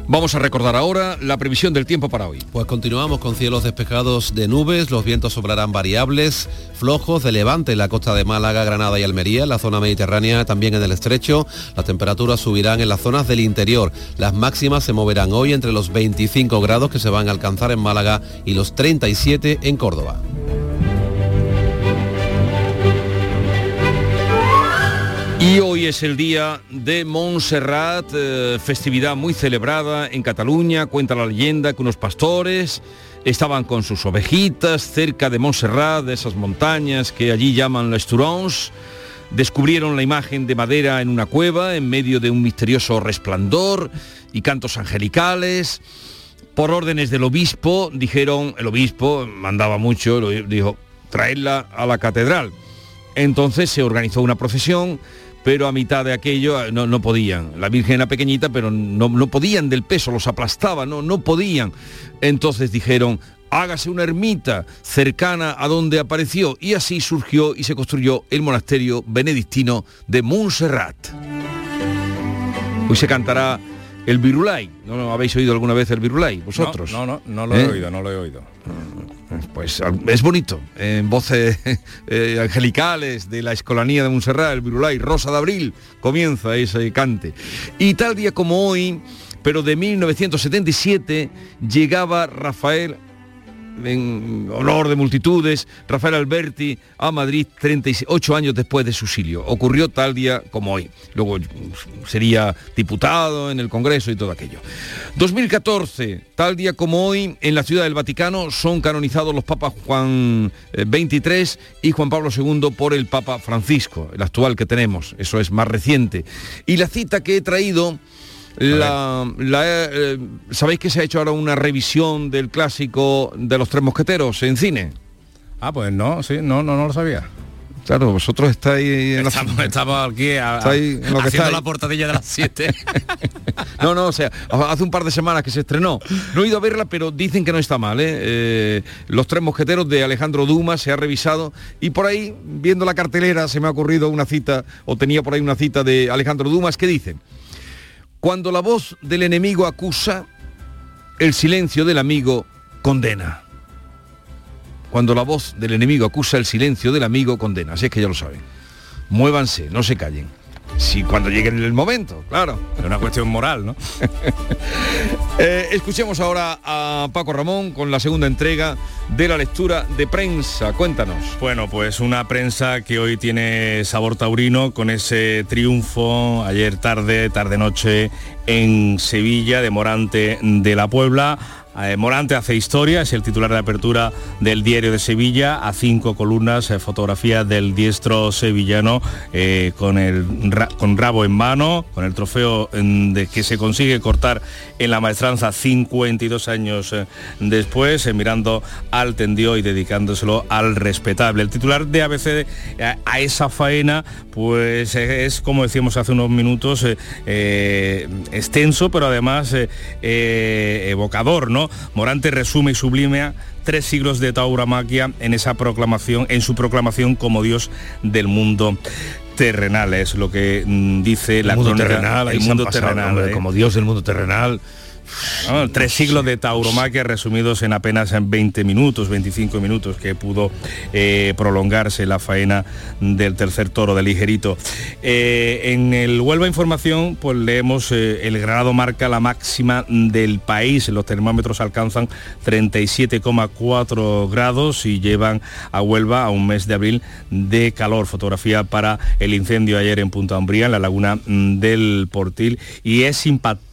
Vamos a recordar ahora la previsión del tiempo para hoy. Pues continuamos con cielos despejados de nubes, los vientos sobrarán variables, flojos de levante en la costa de Málaga, Granada y Almería, en la zona mediterránea, también en el estrecho. Las temperaturas subirán en las zonas del interior. Las máximas se moverán hoy entre los 25 grados que se van a alcanzar en Málaga y los 37 en Córdoba. Y hoy es el día de Montserrat, eh, festividad muy celebrada en Cataluña. Cuenta la leyenda que unos pastores estaban con sus ovejitas cerca de Montserrat, de esas montañas que allí llaman les Turons. Descubrieron la imagen de madera en una cueva en medio de un misterioso resplandor y cantos angelicales. Por órdenes del obispo, dijeron, el obispo mandaba mucho, dijo, traedla a la catedral. Entonces se organizó una procesión, pero a mitad de aquello no, no podían. La Virgen era pequeñita, pero no, no, podían del peso, los aplastaba, no, no podían. Entonces dijeron, hágase una ermita cercana a donde apareció y así surgió y se construyó el monasterio benedictino de Montserrat. Hoy se cantará el Virulai. ¿No, ¿No habéis oído alguna vez el Virulai? ¿Vosotros? No, no, no, no lo he ¿Eh? oído, no lo he oído. Pues es bonito, en voces eh, angelicales de la escolanía de Montserrat, el Virulai, Rosa de Abril, comienza ese cante. Y tal día como hoy, pero de 1977, llegaba Rafael en honor de multitudes, Rafael Alberti a Madrid 38 años después de su exilio. Ocurrió tal día como hoy. Luego sería diputado en el Congreso y todo aquello. 2014, tal día como hoy, en la Ciudad del Vaticano son canonizados los papas Juan XXIII y Juan Pablo II por el Papa Francisco, el actual que tenemos. Eso es más reciente. Y la cita que he traído la, la, eh, ¿Sabéis que se ha hecho ahora una revisión del clásico de los tres mosqueteros en cine? Ah, pues no, sí, no, no, no lo sabía. Claro, vosotros estáis en estamos, la... estamos aquí a, estáis en lo que haciendo estáis. la portadilla de las 7. no, no, o sea, hace un par de semanas que se estrenó. No he ido a verla, pero dicen que no está mal. ¿eh? Eh, los tres mosqueteros de Alejandro Dumas se ha revisado y por ahí, viendo la cartelera, se me ha ocurrido una cita, o tenía por ahí una cita de Alejandro Dumas que dice, cuando la voz del enemigo acusa, el silencio del amigo condena. Cuando la voz del enemigo acusa, el silencio del amigo condena. Así es que ya lo saben. Muévanse, no se callen. Si cuando llegue el momento, claro. Es una cuestión moral, ¿no? eh, escuchemos ahora a Paco Ramón con la segunda entrega de la lectura de prensa. Cuéntanos. Bueno, pues una prensa que hoy tiene sabor taurino con ese triunfo ayer tarde, tarde-noche en Sevilla de Morante de la Puebla. Eh, Morante hace historia, es el titular de apertura del diario de Sevilla, a cinco columnas, eh, fotografía del diestro sevillano eh, con el con rabo en mano, con el trofeo de que se consigue cortar en la maestranza 52 años después, mirando al tendió y dedicándoselo al respetable. El titular de ABC a esa faena, pues es como decíamos hace unos minutos, extenso, pero además evocador, ¿no? Morante resume y sublime tres siglos de tauromaquia en esa proclamación, en su proclamación como Dios del mundo terrenal, es lo que mm, dice el la mundo crónica, terrenal, el mundo pasado, terrenal, hombre, ¿eh? como Dios del mundo terrenal. No, tres siglos de tauromaquia resumidos en apenas en 20 minutos, 25 minutos, que pudo eh, prolongarse la faena del tercer toro del ligerito. Eh, en el Huelva Información, pues leemos eh, el Granado marca la máxima del país. Los termómetros alcanzan 37,4 grados y llevan a Huelva a un mes de abril de calor. Fotografía para el incendio ayer en Punta Umbría, en la laguna mm, del Portil. Y es impactante,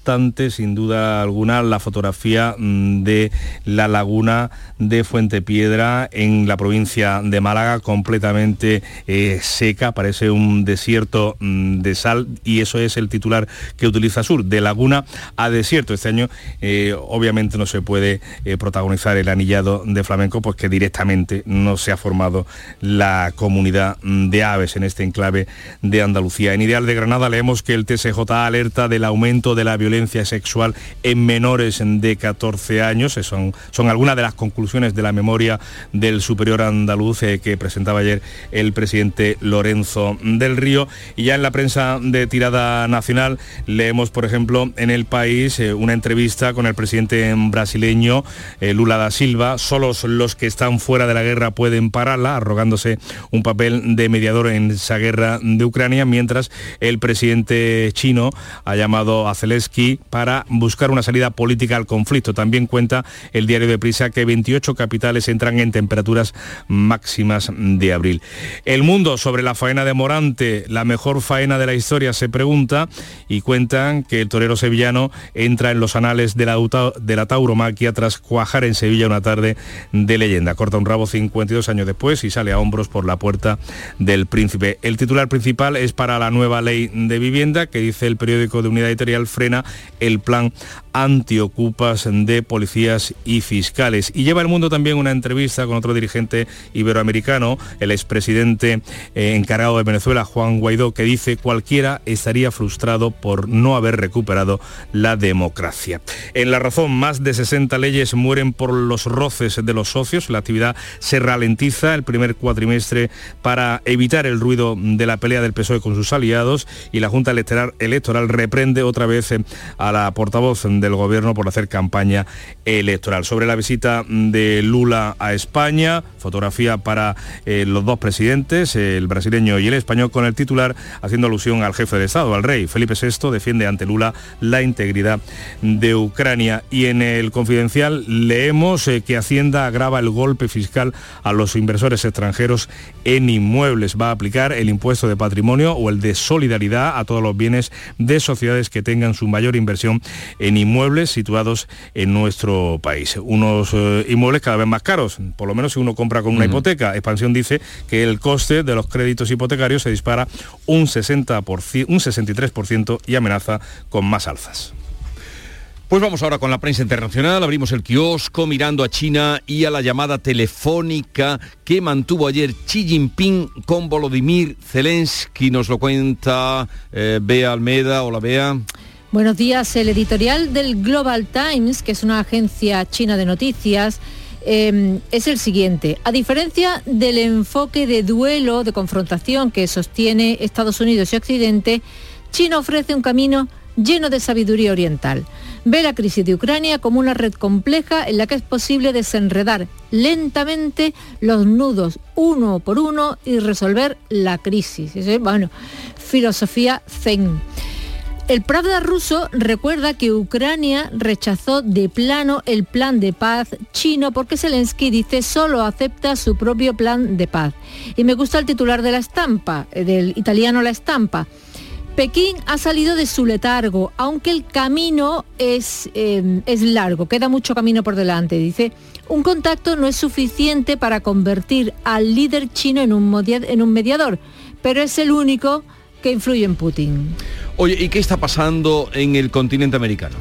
sin duda alguna, la fotografía mm, de la laguna de Fuente Piedra en la provincia de Málaga, completamente eh, seca, parece un desierto mm, de sal y eso es el titular que utiliza Sur, de laguna a desierto. Este año eh, obviamente no se puede eh, protagonizar el anillado de flamenco porque directamente no se ha formado la comunidad mm, de aves en este enclave de Andalucía. En Ideal de Granada leemos que el TSJ alerta del aumento de la violencia sexual en menores de 14 años. Son, son algunas de las conclusiones de la memoria del superior andaluz eh, que presentaba ayer el presidente Lorenzo del Río. Y ya en la prensa de tirada nacional leemos, por ejemplo, en el país eh, una entrevista con el presidente brasileño eh, Lula da Silva. Solos los que están fuera de la guerra pueden pararla, arrogándose un papel de mediador en esa guerra de Ucrania, mientras el presidente chino ha llamado a Zelensky para buscar una salida política al conflicto. También cuenta el diario de Prisa que 28 capitales entran en temperaturas máximas de abril. El mundo sobre la faena de Morante, la mejor faena de la historia, se pregunta y cuentan que el torero sevillano entra en los anales de la, de la tauromaquia tras cuajar en Sevilla una tarde de leyenda. Corta un rabo 52 años después y sale a hombros por la puerta del príncipe. El titular principal es para la nueva ley de vivienda que dice el periódico de Unidad Editorial frena el plan antiocupas de policías y fiscales. Y lleva el mundo también una entrevista con otro dirigente iberoamericano, el expresidente eh, encargado de Venezuela, Juan Guaidó, que dice cualquiera estaría frustrado por no haber recuperado la democracia. En la razón, más de 60 leyes mueren por los roces de los socios. La actividad se ralentiza el primer cuatrimestre para evitar el ruido de la pelea del PSOE con sus aliados y la Junta Electoral, reprende otra vez eh, a la portavoz del gobierno por hacer campaña electoral. Sobre la visita de Lula a España, fotografía para eh, los dos presidentes, el brasileño y el español, con el titular haciendo alusión al jefe de Estado, al rey. Felipe VI defiende ante Lula la integridad de Ucrania. Y en el confidencial leemos eh, que Hacienda agrava el golpe fiscal a los inversores extranjeros en inmuebles. Va a aplicar el impuesto de patrimonio o el de solidaridad a todos los bienes de sociedades que tengan su mayor inversión en inmuebles situados en nuestro país. Unos eh, inmuebles cada vez más caros, por lo menos si uno compra con una hipoteca. Expansión dice que el coste de los créditos hipotecarios se dispara un 60%, un 63% y amenaza con más alzas. Pues vamos ahora con la prensa internacional. Abrimos el kiosco mirando a China y a la llamada telefónica que mantuvo ayer Xi Jinping con Volodymyr Zelensky. Nos lo cuenta eh, Bea Almeda. Hola Bea. Buenos días. El editorial del Global Times, que es una agencia china de noticias, eh, es el siguiente. A diferencia del enfoque de duelo, de confrontación que sostiene Estados Unidos y Occidente, China ofrece un camino lleno de sabiduría oriental. Ve la crisis de Ucrania como una red compleja en la que es posible desenredar lentamente los nudos uno por uno y resolver la crisis. Bueno, filosofía zen. El Pravda ruso recuerda que Ucrania rechazó de plano el plan de paz chino porque Zelensky dice solo acepta su propio plan de paz. Y me gusta el titular de la estampa, eh, del italiano La Estampa. Pekín ha salido de su letargo, aunque el camino es, eh, es largo, queda mucho camino por delante. Dice, un contacto no es suficiente para convertir al líder chino en un mediador, pero es el único que influye en Putin. Oye, ¿y qué está pasando en el continente americano?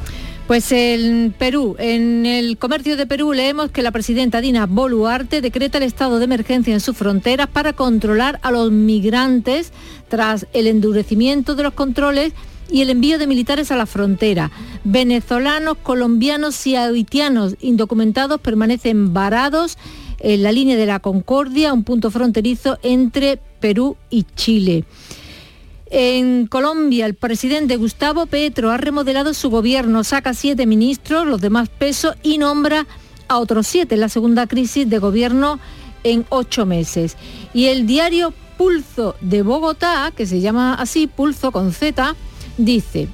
Pues en Perú, en el comercio de Perú leemos que la presidenta Dina Boluarte decreta el estado de emergencia en sus fronteras para controlar a los migrantes tras el endurecimiento de los controles y el envío de militares a la frontera. Venezolanos, colombianos y haitianos indocumentados permanecen varados en la línea de la Concordia, un punto fronterizo entre Perú y Chile. En Colombia, el presidente Gustavo Petro ha remodelado su gobierno, saca siete ministros, los demás pesos, y nombra a otros siete, la segunda crisis de gobierno en ocho meses. Y el diario Pulso de Bogotá, que se llama así, Pulso con Z, dice,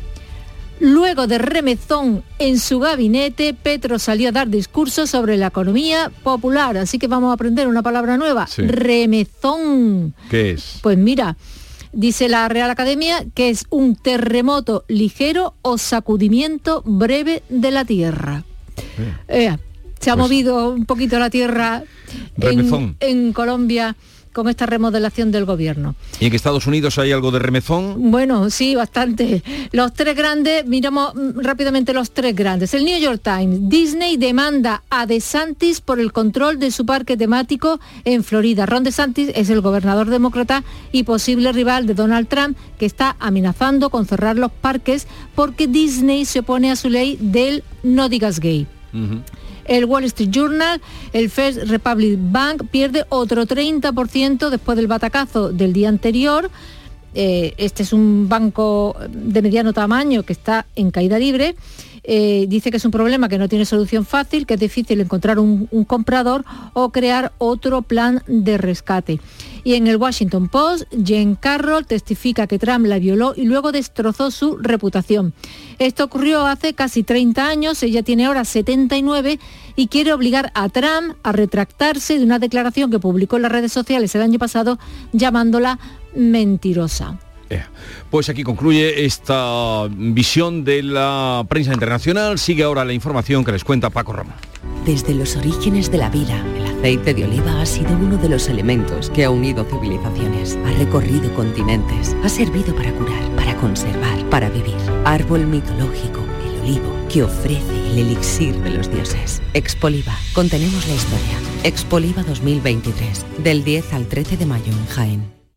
Luego de remezón en su gabinete, Petro salió a dar discursos sobre la economía popular. Así que vamos a aprender una palabra nueva. Sí. Remezón. ¿Qué es? Pues mira, dice la Real Academia que es un terremoto ligero o sacudimiento breve de la Tierra. Eh, se ha Pues- movido un poquito la Tierra en Colombia con esta remodelación del gobierno. ¿Y en Estados Unidos hay algo de remezón? Bueno, sí, bastante. Los tres grandes, miramos mm, rápidamente los tres grandes. El New York Times, Disney demanda a DeSantis por el control de su parque temático en Florida. Ron DeSantis es el gobernador demócrata y posible rival de Donald Trump que está amenazando con cerrar los parques porque Disney se opone a su ley del no digas gay. El Wall Street Journal, el First Republic Bank pierde otro 30% después del batacazo del día anterior. Eh, este es un banco de mediano tamaño que está en caída libre. Eh, dice que es un problema que no tiene solución fácil, que es difícil encontrar un, un comprador o crear otro plan de rescate. Y en el Washington Post, Jen Carroll testifica que Trump la violó y luego destrozó su reputación. Esto ocurrió hace casi 30 años, ella tiene ahora 79 y quiere obligar a Trump a retractarse de una declaración que publicó en las redes sociales el año pasado llamándola mentirosa. Pues aquí concluye esta visión de la prensa internacional. Sigue ahora la información que les cuenta Paco Rama. Desde los orígenes de la vida, el aceite de oliva ha sido uno de los elementos que ha unido civilizaciones, ha recorrido continentes, ha servido para curar, para conservar, para vivir. Árbol mitológico, el olivo, que ofrece el elixir de los dioses. Expoliva, contenemos la historia. Expoliva 2023, del 10 al 13 de mayo en Jaén.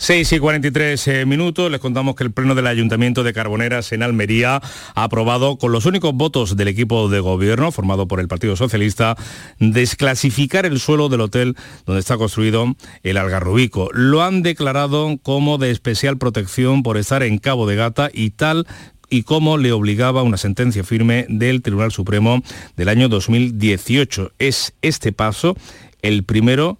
6 y 43 eh, minutos, les contamos que el Pleno del Ayuntamiento de Carboneras en Almería ha aprobado con los únicos votos del equipo de gobierno formado por el Partido Socialista desclasificar el suelo del hotel donde está construido el Algarrobico. Lo han declarado como de especial protección por estar en Cabo de Gata y tal y como le obligaba una sentencia firme del Tribunal Supremo del año 2018. Es este paso el primero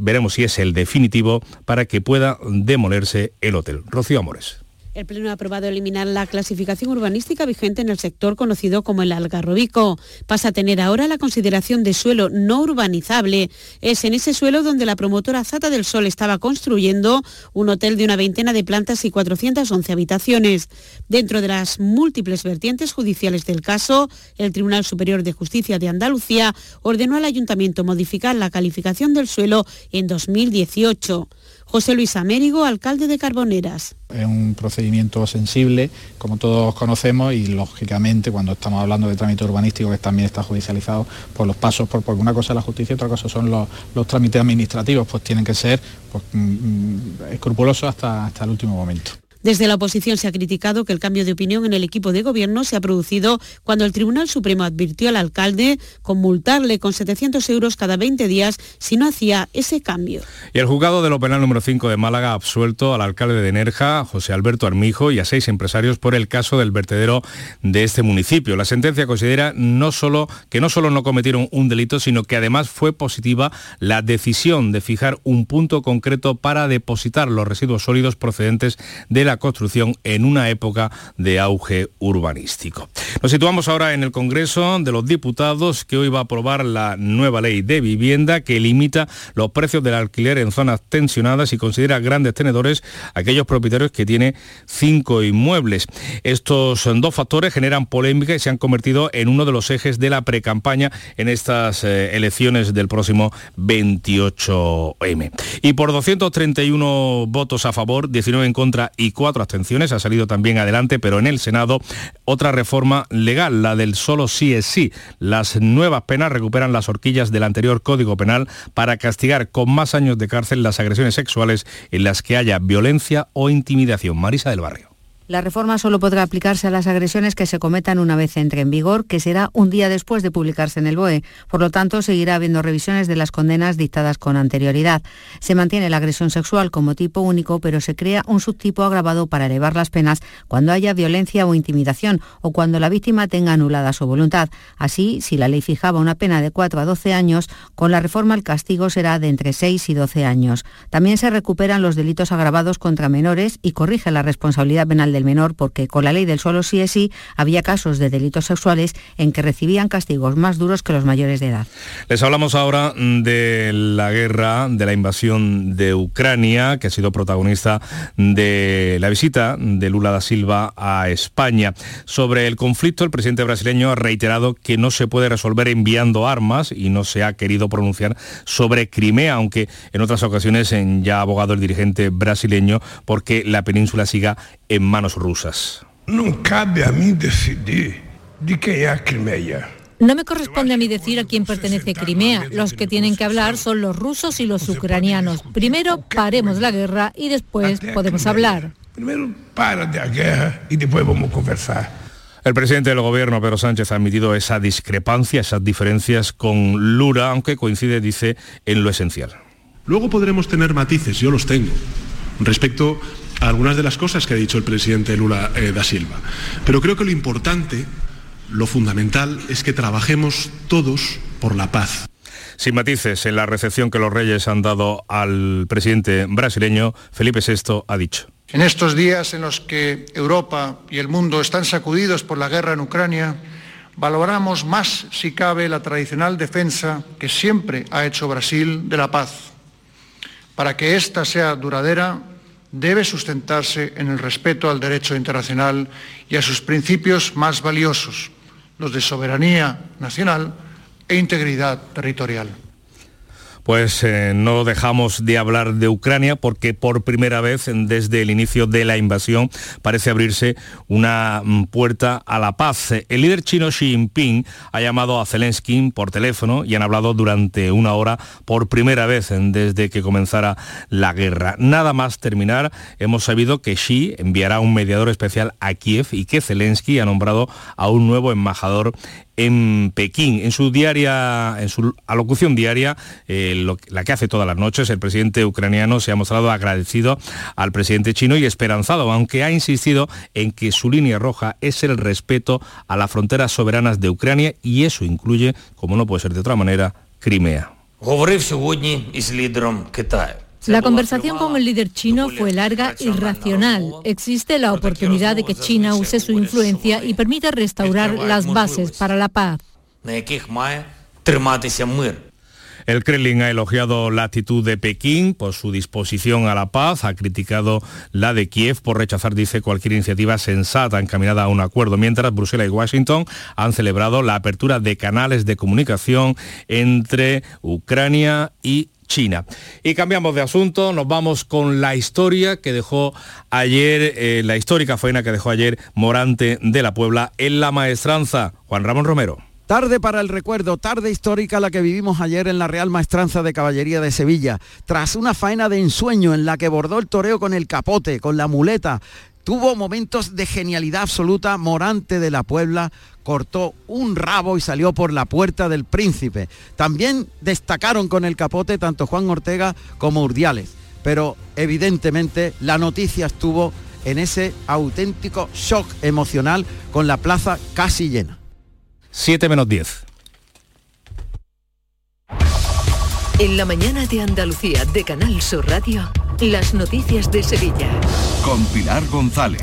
veremos si es el definitivo para que pueda demolerse el hotel. Rocío Amores. El Pleno ha aprobado eliminar la clasificación urbanística vigente en el sector conocido como el Algarrobico. Pasa a tener ahora la consideración de suelo no urbanizable. Es en ese suelo donde la promotora Zata del Sol estaba construyendo un hotel de una veintena de plantas y 411 habitaciones. Dentro de las múltiples vertientes judiciales del caso, el Tribunal Superior de Justicia de Andalucía ordenó al Ayuntamiento modificar la calificación del suelo en 2018. José Luis Amérigo, alcalde de Carboneras. Es un procedimiento sensible, como todos conocemos, y lógicamente cuando estamos hablando de trámite urbanístico que también está judicializado, pues los pasos, por, porque una cosa es la justicia y otra cosa son los, trámites administrativos, pues tienen que ser pues, mm, mm, escrupulosos hasta, hasta el último momento. Desde la oposición se ha criticado que el cambio de opinión en el equipo de gobierno se ha producido cuando el Tribunal Supremo advirtió al alcalde con multarle con 700 euros cada 20 días si no hacía ese cambio. Y el juzgado de lo penal número 5 de Málaga ha absuelto al alcalde de Nerja, José Alberto Armijo, y a seis empresarios por el caso del vertedero de este municipio. La sentencia considera no solo, que no solo no cometieron un delito, sino que además fue positiva la decisión de fijar un punto concreto para depositar los residuos sólidos procedentes de la la construcción en una época de auge urbanístico. Nos situamos ahora en el Congreso de los Diputados que hoy va a aprobar la nueva ley de vivienda que limita los precios del alquiler en zonas tensionadas y considera grandes tenedores aquellos propietarios que tienen cinco inmuebles. Estos dos factores generan polémica y se han convertido en uno de los ejes de la precampaña en estas eh, elecciones del próximo 28M. Y por 231 votos a favor, 19 en contra y cuatro abstenciones, ha salido también adelante, pero en el Senado otra reforma legal, la del solo sí es sí. Las nuevas penas recuperan las horquillas del anterior Código Penal para castigar con más años de cárcel las agresiones sexuales en las que haya violencia o intimidación. Marisa del Barrio. La reforma solo podrá aplicarse a las agresiones que se cometan una vez entre en vigor, que será un día después de publicarse en el BOE. Por lo tanto, seguirá habiendo revisiones de las condenas dictadas con anterioridad. Se mantiene la agresión sexual como tipo único, pero se crea un subtipo agravado para elevar las penas cuando haya violencia o intimidación o cuando la víctima tenga anulada su voluntad. Así, si la ley fijaba una pena de 4 a 12 años, con la reforma el castigo será de entre 6 y 12 años. También se recuperan los delitos agravados contra menores y corrige la responsabilidad penal de menor porque con la ley del solo sí es sí había casos de delitos sexuales en que recibían castigos más duros que los mayores de edad. Les hablamos ahora de la guerra, de la invasión de Ucrania, que ha sido protagonista de la visita de Lula da Silva a España. Sobre el conflicto, el presidente brasileño ha reiterado que no se puede resolver enviando armas y no se ha querido pronunciar sobre Crimea, aunque en otras ocasiones ya ha abogado el dirigente brasileño porque la península siga en manos rusas. No cabe a mí decidir de qué es Crimea. No me corresponde a mí decir a quién pertenece Crimea. Los que tienen que hablar son los rusos y los ucranianos. Primero paremos la guerra y después podemos hablar. Primero para de la guerra y después vamos a conversar. El presidente del gobierno, Pedro Sánchez, ha admitido esa discrepancia, esas diferencias con Lura, aunque coincide, dice, en lo esencial. Luego podremos tener matices, yo los tengo, respecto algunas de las cosas que ha dicho el presidente Lula eh, da Silva. Pero creo que lo importante, lo fundamental, es que trabajemos todos por la paz. Sin matices, en la recepción que los reyes han dado al presidente brasileño, Felipe VI ha dicho. En estos días en los que Europa y el mundo están sacudidos por la guerra en Ucrania, valoramos más, si cabe, la tradicional defensa que siempre ha hecho Brasil de la paz. Para que ésta sea duradera, debe sustentarse en el respeto al derecho internacional y a sus principios más valiosos, los de soberanía nacional e integridad territorial. Pues eh, no dejamos de hablar de Ucrania porque por primera vez desde el inicio de la invasión parece abrirse una mm, puerta a la paz. El líder chino Xi Jinping ha llamado a Zelensky por teléfono y han hablado durante una hora por primera vez desde que comenzara la guerra. Nada más terminar, hemos sabido que Xi enviará un mediador especial a Kiev y que Zelensky ha nombrado a un nuevo embajador en Pekín. En su diaria, en su alocución diaria, eh, la que hace todas las noches, el presidente ucraniano se ha mostrado agradecido al presidente chino y esperanzado, aunque ha insistido en que su línea roja es el respeto a las fronteras soberanas de Ucrania y eso incluye, como no puede ser de otra manera, Crimea. La conversación con el líder chino fue larga y racional. Existe la oportunidad de que China use su influencia y permita restaurar las bases para la paz. El Kremlin ha elogiado la actitud de Pekín por su disposición a la paz, ha criticado la de Kiev por rechazar, dice, cualquier iniciativa sensata encaminada a un acuerdo, mientras Bruselas y Washington han celebrado la apertura de canales de comunicación entre Ucrania y China. Y cambiamos de asunto, nos vamos con la historia que dejó ayer, eh, la histórica faena que dejó ayer Morante de la Puebla en la maestranza. Juan Ramón Romero. Tarde para el recuerdo, tarde histórica la que vivimos ayer en la Real Maestranza de Caballería de Sevilla, tras una faena de ensueño en la que bordó el toreo con el capote, con la muleta, Tuvo momentos de genialidad absoluta, Morante de la Puebla cortó un rabo y salió por la puerta del príncipe. También destacaron con el capote tanto Juan Ortega como Urdiales, pero evidentemente la noticia estuvo en ese auténtico shock emocional con la plaza casi llena. 7 menos 10. En la mañana de Andalucía de Canal Sur Radio. Las noticias de Sevilla. Con Pilar González.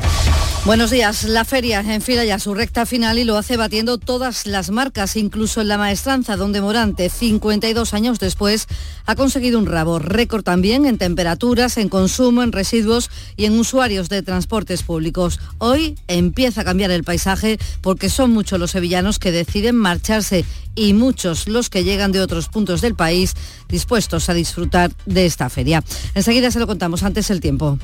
Buenos días. La feria enfila ya su recta final y lo hace batiendo todas las marcas, incluso en la maestranza, donde Morante, 52 años después, ha conseguido un rabo. Récord también en temperaturas, en consumo, en residuos y en usuarios de transportes públicos. Hoy empieza a cambiar el paisaje porque son muchos los sevillanos que deciden marcharse y muchos los que llegan de otros puntos del país dispuestos a disfrutar de esta feria. Enseguida se lo contamos antes el tiempo.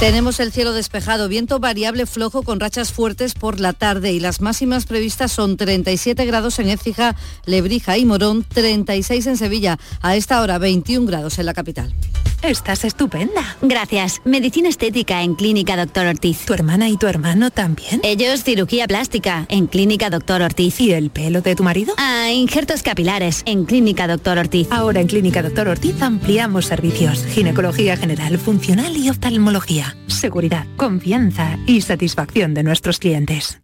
Tenemos el cielo despejado, viento variable flojo con rachas fuertes por la tarde y las máximas previstas son 37 grados en Écija, Lebrija y Morón, 36 en Sevilla, a esta hora 21 grados en la capital. Estás estupenda. Gracias. Medicina estética en Clínica Doctor Ortiz. ¿Tu hermana y tu hermano también? Ellos cirugía plástica en Clínica Doctor Ortiz. ¿Y el pelo de tu marido? Ah, injertos capilares en Clínica Doctor Ortiz. Ahora en Clínica Doctor Ortiz ampliamos servicios. Ginecología general, funcional y oftalmología. Seguridad, confianza y satisfacción de nuestros clientes.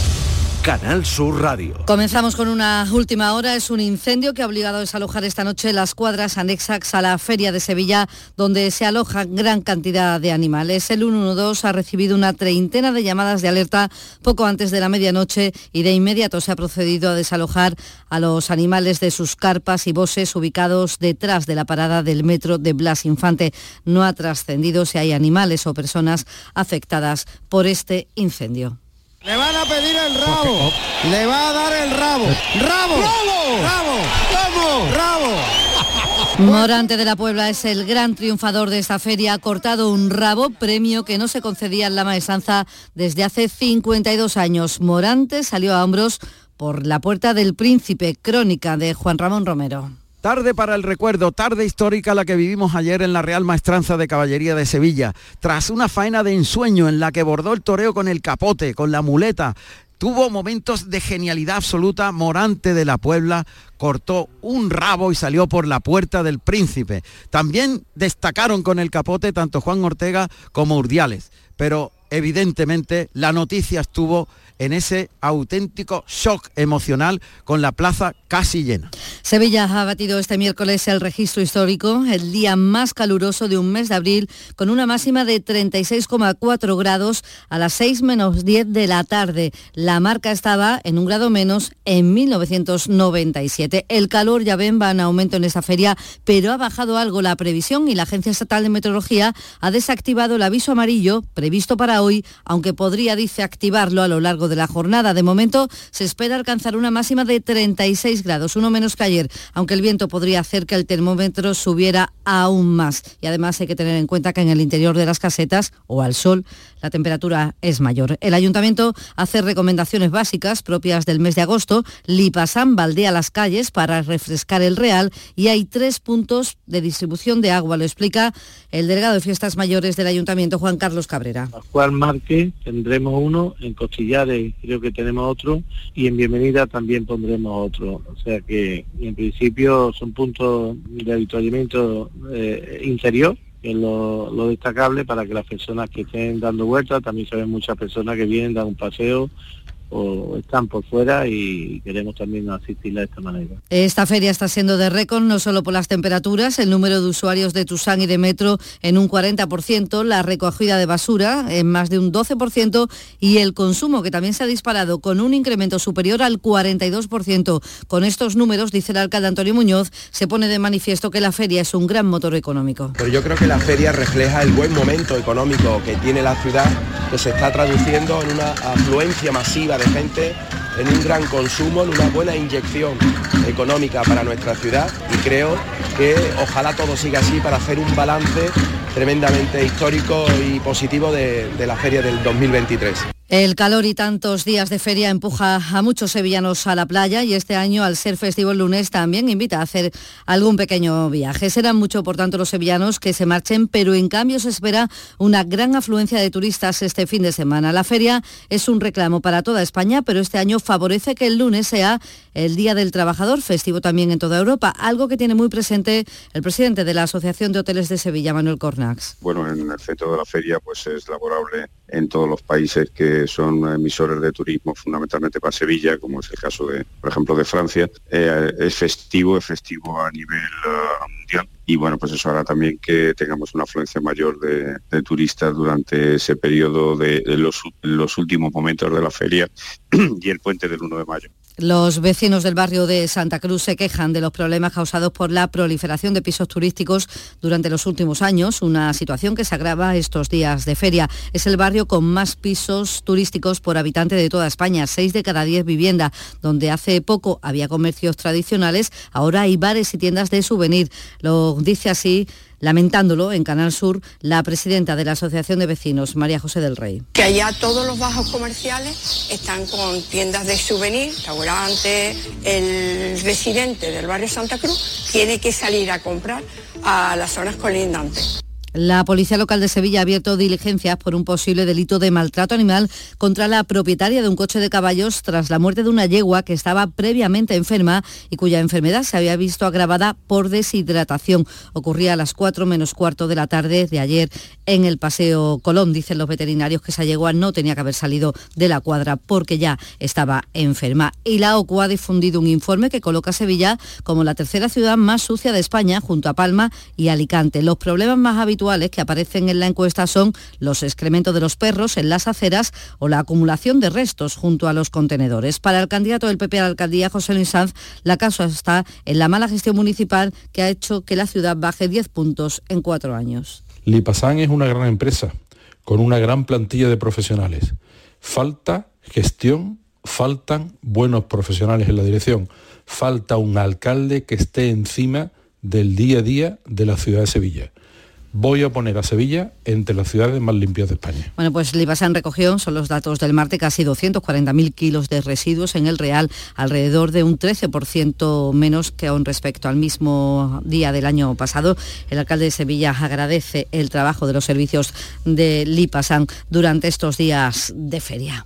Canal Sur Radio. Comenzamos con una última hora. Es un incendio que ha obligado a desalojar esta noche las cuadras anexas a la Feria de Sevilla, donde se aloja gran cantidad de animales. El 112 ha recibido una treintena de llamadas de alerta poco antes de la medianoche y de inmediato se ha procedido a desalojar a los animales de sus carpas y bosses ubicados detrás de la parada del metro de Blas Infante. No ha trascendido si hay animales o personas afectadas por este incendio. Le van a pedir el rabo. Le va a dar el rabo. ¡Rabo! ¡Rabo! ¡Rabo! ¿Cómo? ¡Rabo! Morante de la Puebla es el gran triunfador de esta feria. Ha cortado un rabo, premio que no se concedía en la maestranza desde hace 52 años. Morante salió a hombros por la puerta del príncipe, crónica de Juan Ramón Romero. Tarde para el recuerdo, tarde histórica la que vivimos ayer en la Real Maestranza de Caballería de Sevilla, tras una faena de ensueño en la que bordó el toreo con el capote, con la muleta. Tuvo momentos de genialidad absoluta, Morante de la Puebla cortó un rabo y salió por la puerta del príncipe. También destacaron con el capote tanto Juan Ortega como Urdiales, pero evidentemente la noticia estuvo en ese auténtico shock emocional con la plaza casi llena. Sevilla ha batido este miércoles el registro histórico, el día más caluroso de un mes de abril, con una máxima de 36,4 grados a las 6 menos 10 de la tarde. La marca estaba en un grado menos en 1997. El calor, ya ven, va en aumento en esta feria, pero ha bajado algo la previsión y la Agencia Estatal de Meteorología ha desactivado el aviso amarillo previsto para hoy, aunque podría, dice, activarlo a lo largo de la jornada. De momento se espera alcanzar una máxima de 36 grados, uno menos que ayer, aunque el viento podría hacer que el termómetro subiera aún más. Y además hay que tener en cuenta que en el interior de las casetas o al sol la temperatura es mayor. El ayuntamiento hace recomendaciones básicas propias del mes de agosto. Lipasán baldea las calles para refrescar el real y hay tres puntos de distribución de agua. Lo explica el delegado de fiestas mayores del ayuntamiento, Juan Carlos Cabrera. Juan Marque tendremos uno, en Costillares creo que tenemos otro y en Bienvenida también pondremos otro. O sea que en principio son puntos de avituallamiento eh, interior es lo, destacable para que las personas que estén dando vueltas, también se ven muchas personas que vienen, dan un paseo o están por fuera y queremos también asistirla de esta manera. Esta feria está siendo de récord no solo por las temperaturas, el número de usuarios de Tusán y de Metro en un 40%, la recogida de basura en más de un 12% y el consumo que también se ha disparado con un incremento superior al 42%. Con estos números, dice el alcalde Antonio Muñoz, se pone de manifiesto que la feria es un gran motor económico. Pero yo creo que la feria refleja el buen momento económico que tiene la ciudad, que se está traduciendo en una afluencia masiva de gente en un gran consumo, en una buena inyección económica para nuestra ciudad y creo que ojalá todo siga así para hacer un balance tremendamente histórico y positivo de, de la feria del 2023. El calor y tantos días de feria empuja a muchos sevillanos a la playa y este año al ser festivo el lunes también invita a hacer algún pequeño viaje. Serán mucho por tanto los sevillanos que se marchen, pero en cambio se espera una gran afluencia de turistas este fin de semana. La feria es un reclamo para toda España, pero este año favorece que el lunes sea el Día del Trabajador, festivo también en toda Europa, algo que tiene muy presente el presidente de la Asociación de Hoteles de Sevilla, Manuel Cornax. Bueno, en el centro de la feria pues es laborable en todos los países que son emisores de turismo, fundamentalmente para Sevilla, como es el caso de, por ejemplo, de Francia, eh, es festivo, es festivo a nivel eh, mundial. Y bueno, pues eso hará también que tengamos una afluencia mayor de, turistas durante ese periodo de, los, los últimos momentos de la feria y el puente del 1 de mayo. Los vecinos del barrio de Santa Cruz se quejan de los problemas causados por la proliferación de pisos turísticos durante los últimos años, una situación que se agrava estos días de feria. Es el barrio con más pisos turísticos por habitante de toda España, seis de cada diez viviendas, donde hace poco había comercios tradicionales, ahora hay bares y tiendas de souvenir. Lo dice así lamentándolo en Canal Sur la presidenta de la Asociación de Vecinos, María José del Rey. Que allá todos los bajos comerciales están con tiendas de souvenir, restaurantes, el residente del barrio Santa Cruz tiene que salir a comprar a las zonas colindantes. La Policía Local de Sevilla ha abierto diligencias por un posible delito de maltrato animal contra la propietaria de un coche de caballos tras la muerte de una yegua que estaba previamente enferma y cuya enfermedad se había visto agravada por deshidratación. Ocurría a las 4 menos cuarto de la tarde de ayer en el Paseo Colón. Dicen los veterinarios que esa yegua no tenía que haber salido de la cuadra porque ya estaba enferma. Y la OCU ha difundido un informe que coloca a Sevilla como la tercera ciudad más sucia de España junto a Palma y Alicante. Los problemas más habituales que aparecen en la encuesta son los excrementos de los perros en las aceras o la acumulación de restos junto a los contenedores. Para el candidato del PP a la alcaldía, José Luis Sanz, la causa está en la mala gestión municipal que ha hecho que la ciudad baje 10 puntos en cuatro años. Lipasan es una gran empresa con una gran plantilla de profesionales. Falta gestión, faltan buenos profesionales en la dirección, falta un alcalde que esté encima del día a día de la ciudad de Sevilla voy a poner a Sevilla entre las ciudades más limpias de España. Bueno, pues Libasan recogió, son los datos del martes, casi 240.000 kilos de residuos en el Real, alrededor de un 13% menos que aún respecto al mismo día del año pasado. El alcalde de Sevilla agradece el trabajo de los servicios de Lipasan durante estos días de feria.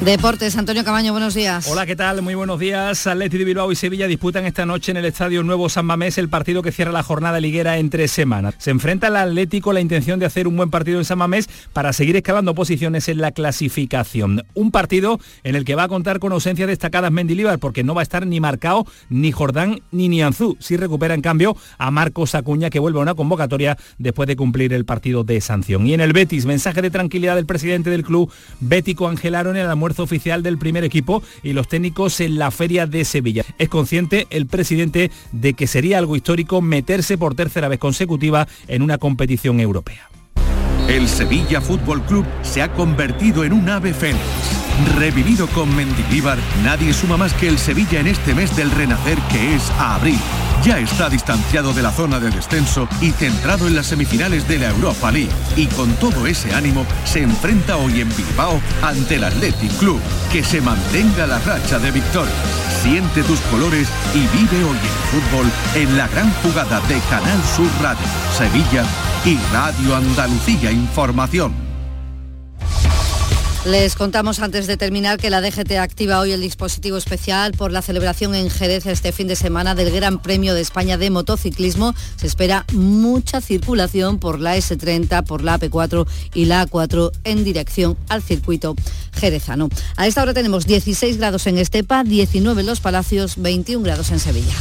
Deportes, Antonio Camaño, buenos días. Hola, ¿qué tal? Muy buenos días. Atleti Bilbao y Sevilla disputan esta noche en el Estadio Nuevo San Mamés el partido que cierra la jornada liguera en tres semanas. Se enfrenta al Atlético la intención de hacer un buen partido en San Mamés para seguir escalando posiciones en la clasificación. Un partido en el que va a contar con ausencias destacadas Mendilibar porque no va a estar ni marcado ni Jordán ni Nianzú. Si recupera en cambio a Marcos Acuña que vuelve a una convocatoria después de cumplir el partido de sanción. Y en el Betis, mensaje de tranquilidad del presidente del club Bético Angelaro en el almuerzo oficial del primer equipo y los técnicos en la feria de Sevilla. Es consciente el presidente de que sería algo histórico meterse por tercera vez consecutiva en una competición europea. El Sevilla Fútbol Club se ha convertido en un ave fénix. Revivido con Mendilibar, nadie suma más que el Sevilla en este mes del renacer que es abril. Ya está distanciado de la zona de descenso y centrado en las semifinales de la Europa League. Y con todo ese ánimo se enfrenta hoy en Bilbao ante el Athletic Club. Que se mantenga la racha de victoria. Siente tus colores y vive hoy el fútbol en la gran jugada de Canal Sur Radio, Sevilla y Radio Andalucía Información. Les contamos antes de terminar que la DGT activa hoy el dispositivo especial por la celebración en Jerez este fin de semana del Gran Premio de España de motociclismo. Se espera mucha circulación por la S30, por la AP4 y la A4 en dirección al circuito jerezano. A esta hora tenemos 16 grados en Estepa, 19 en Los Palacios, 21 grados en Sevilla.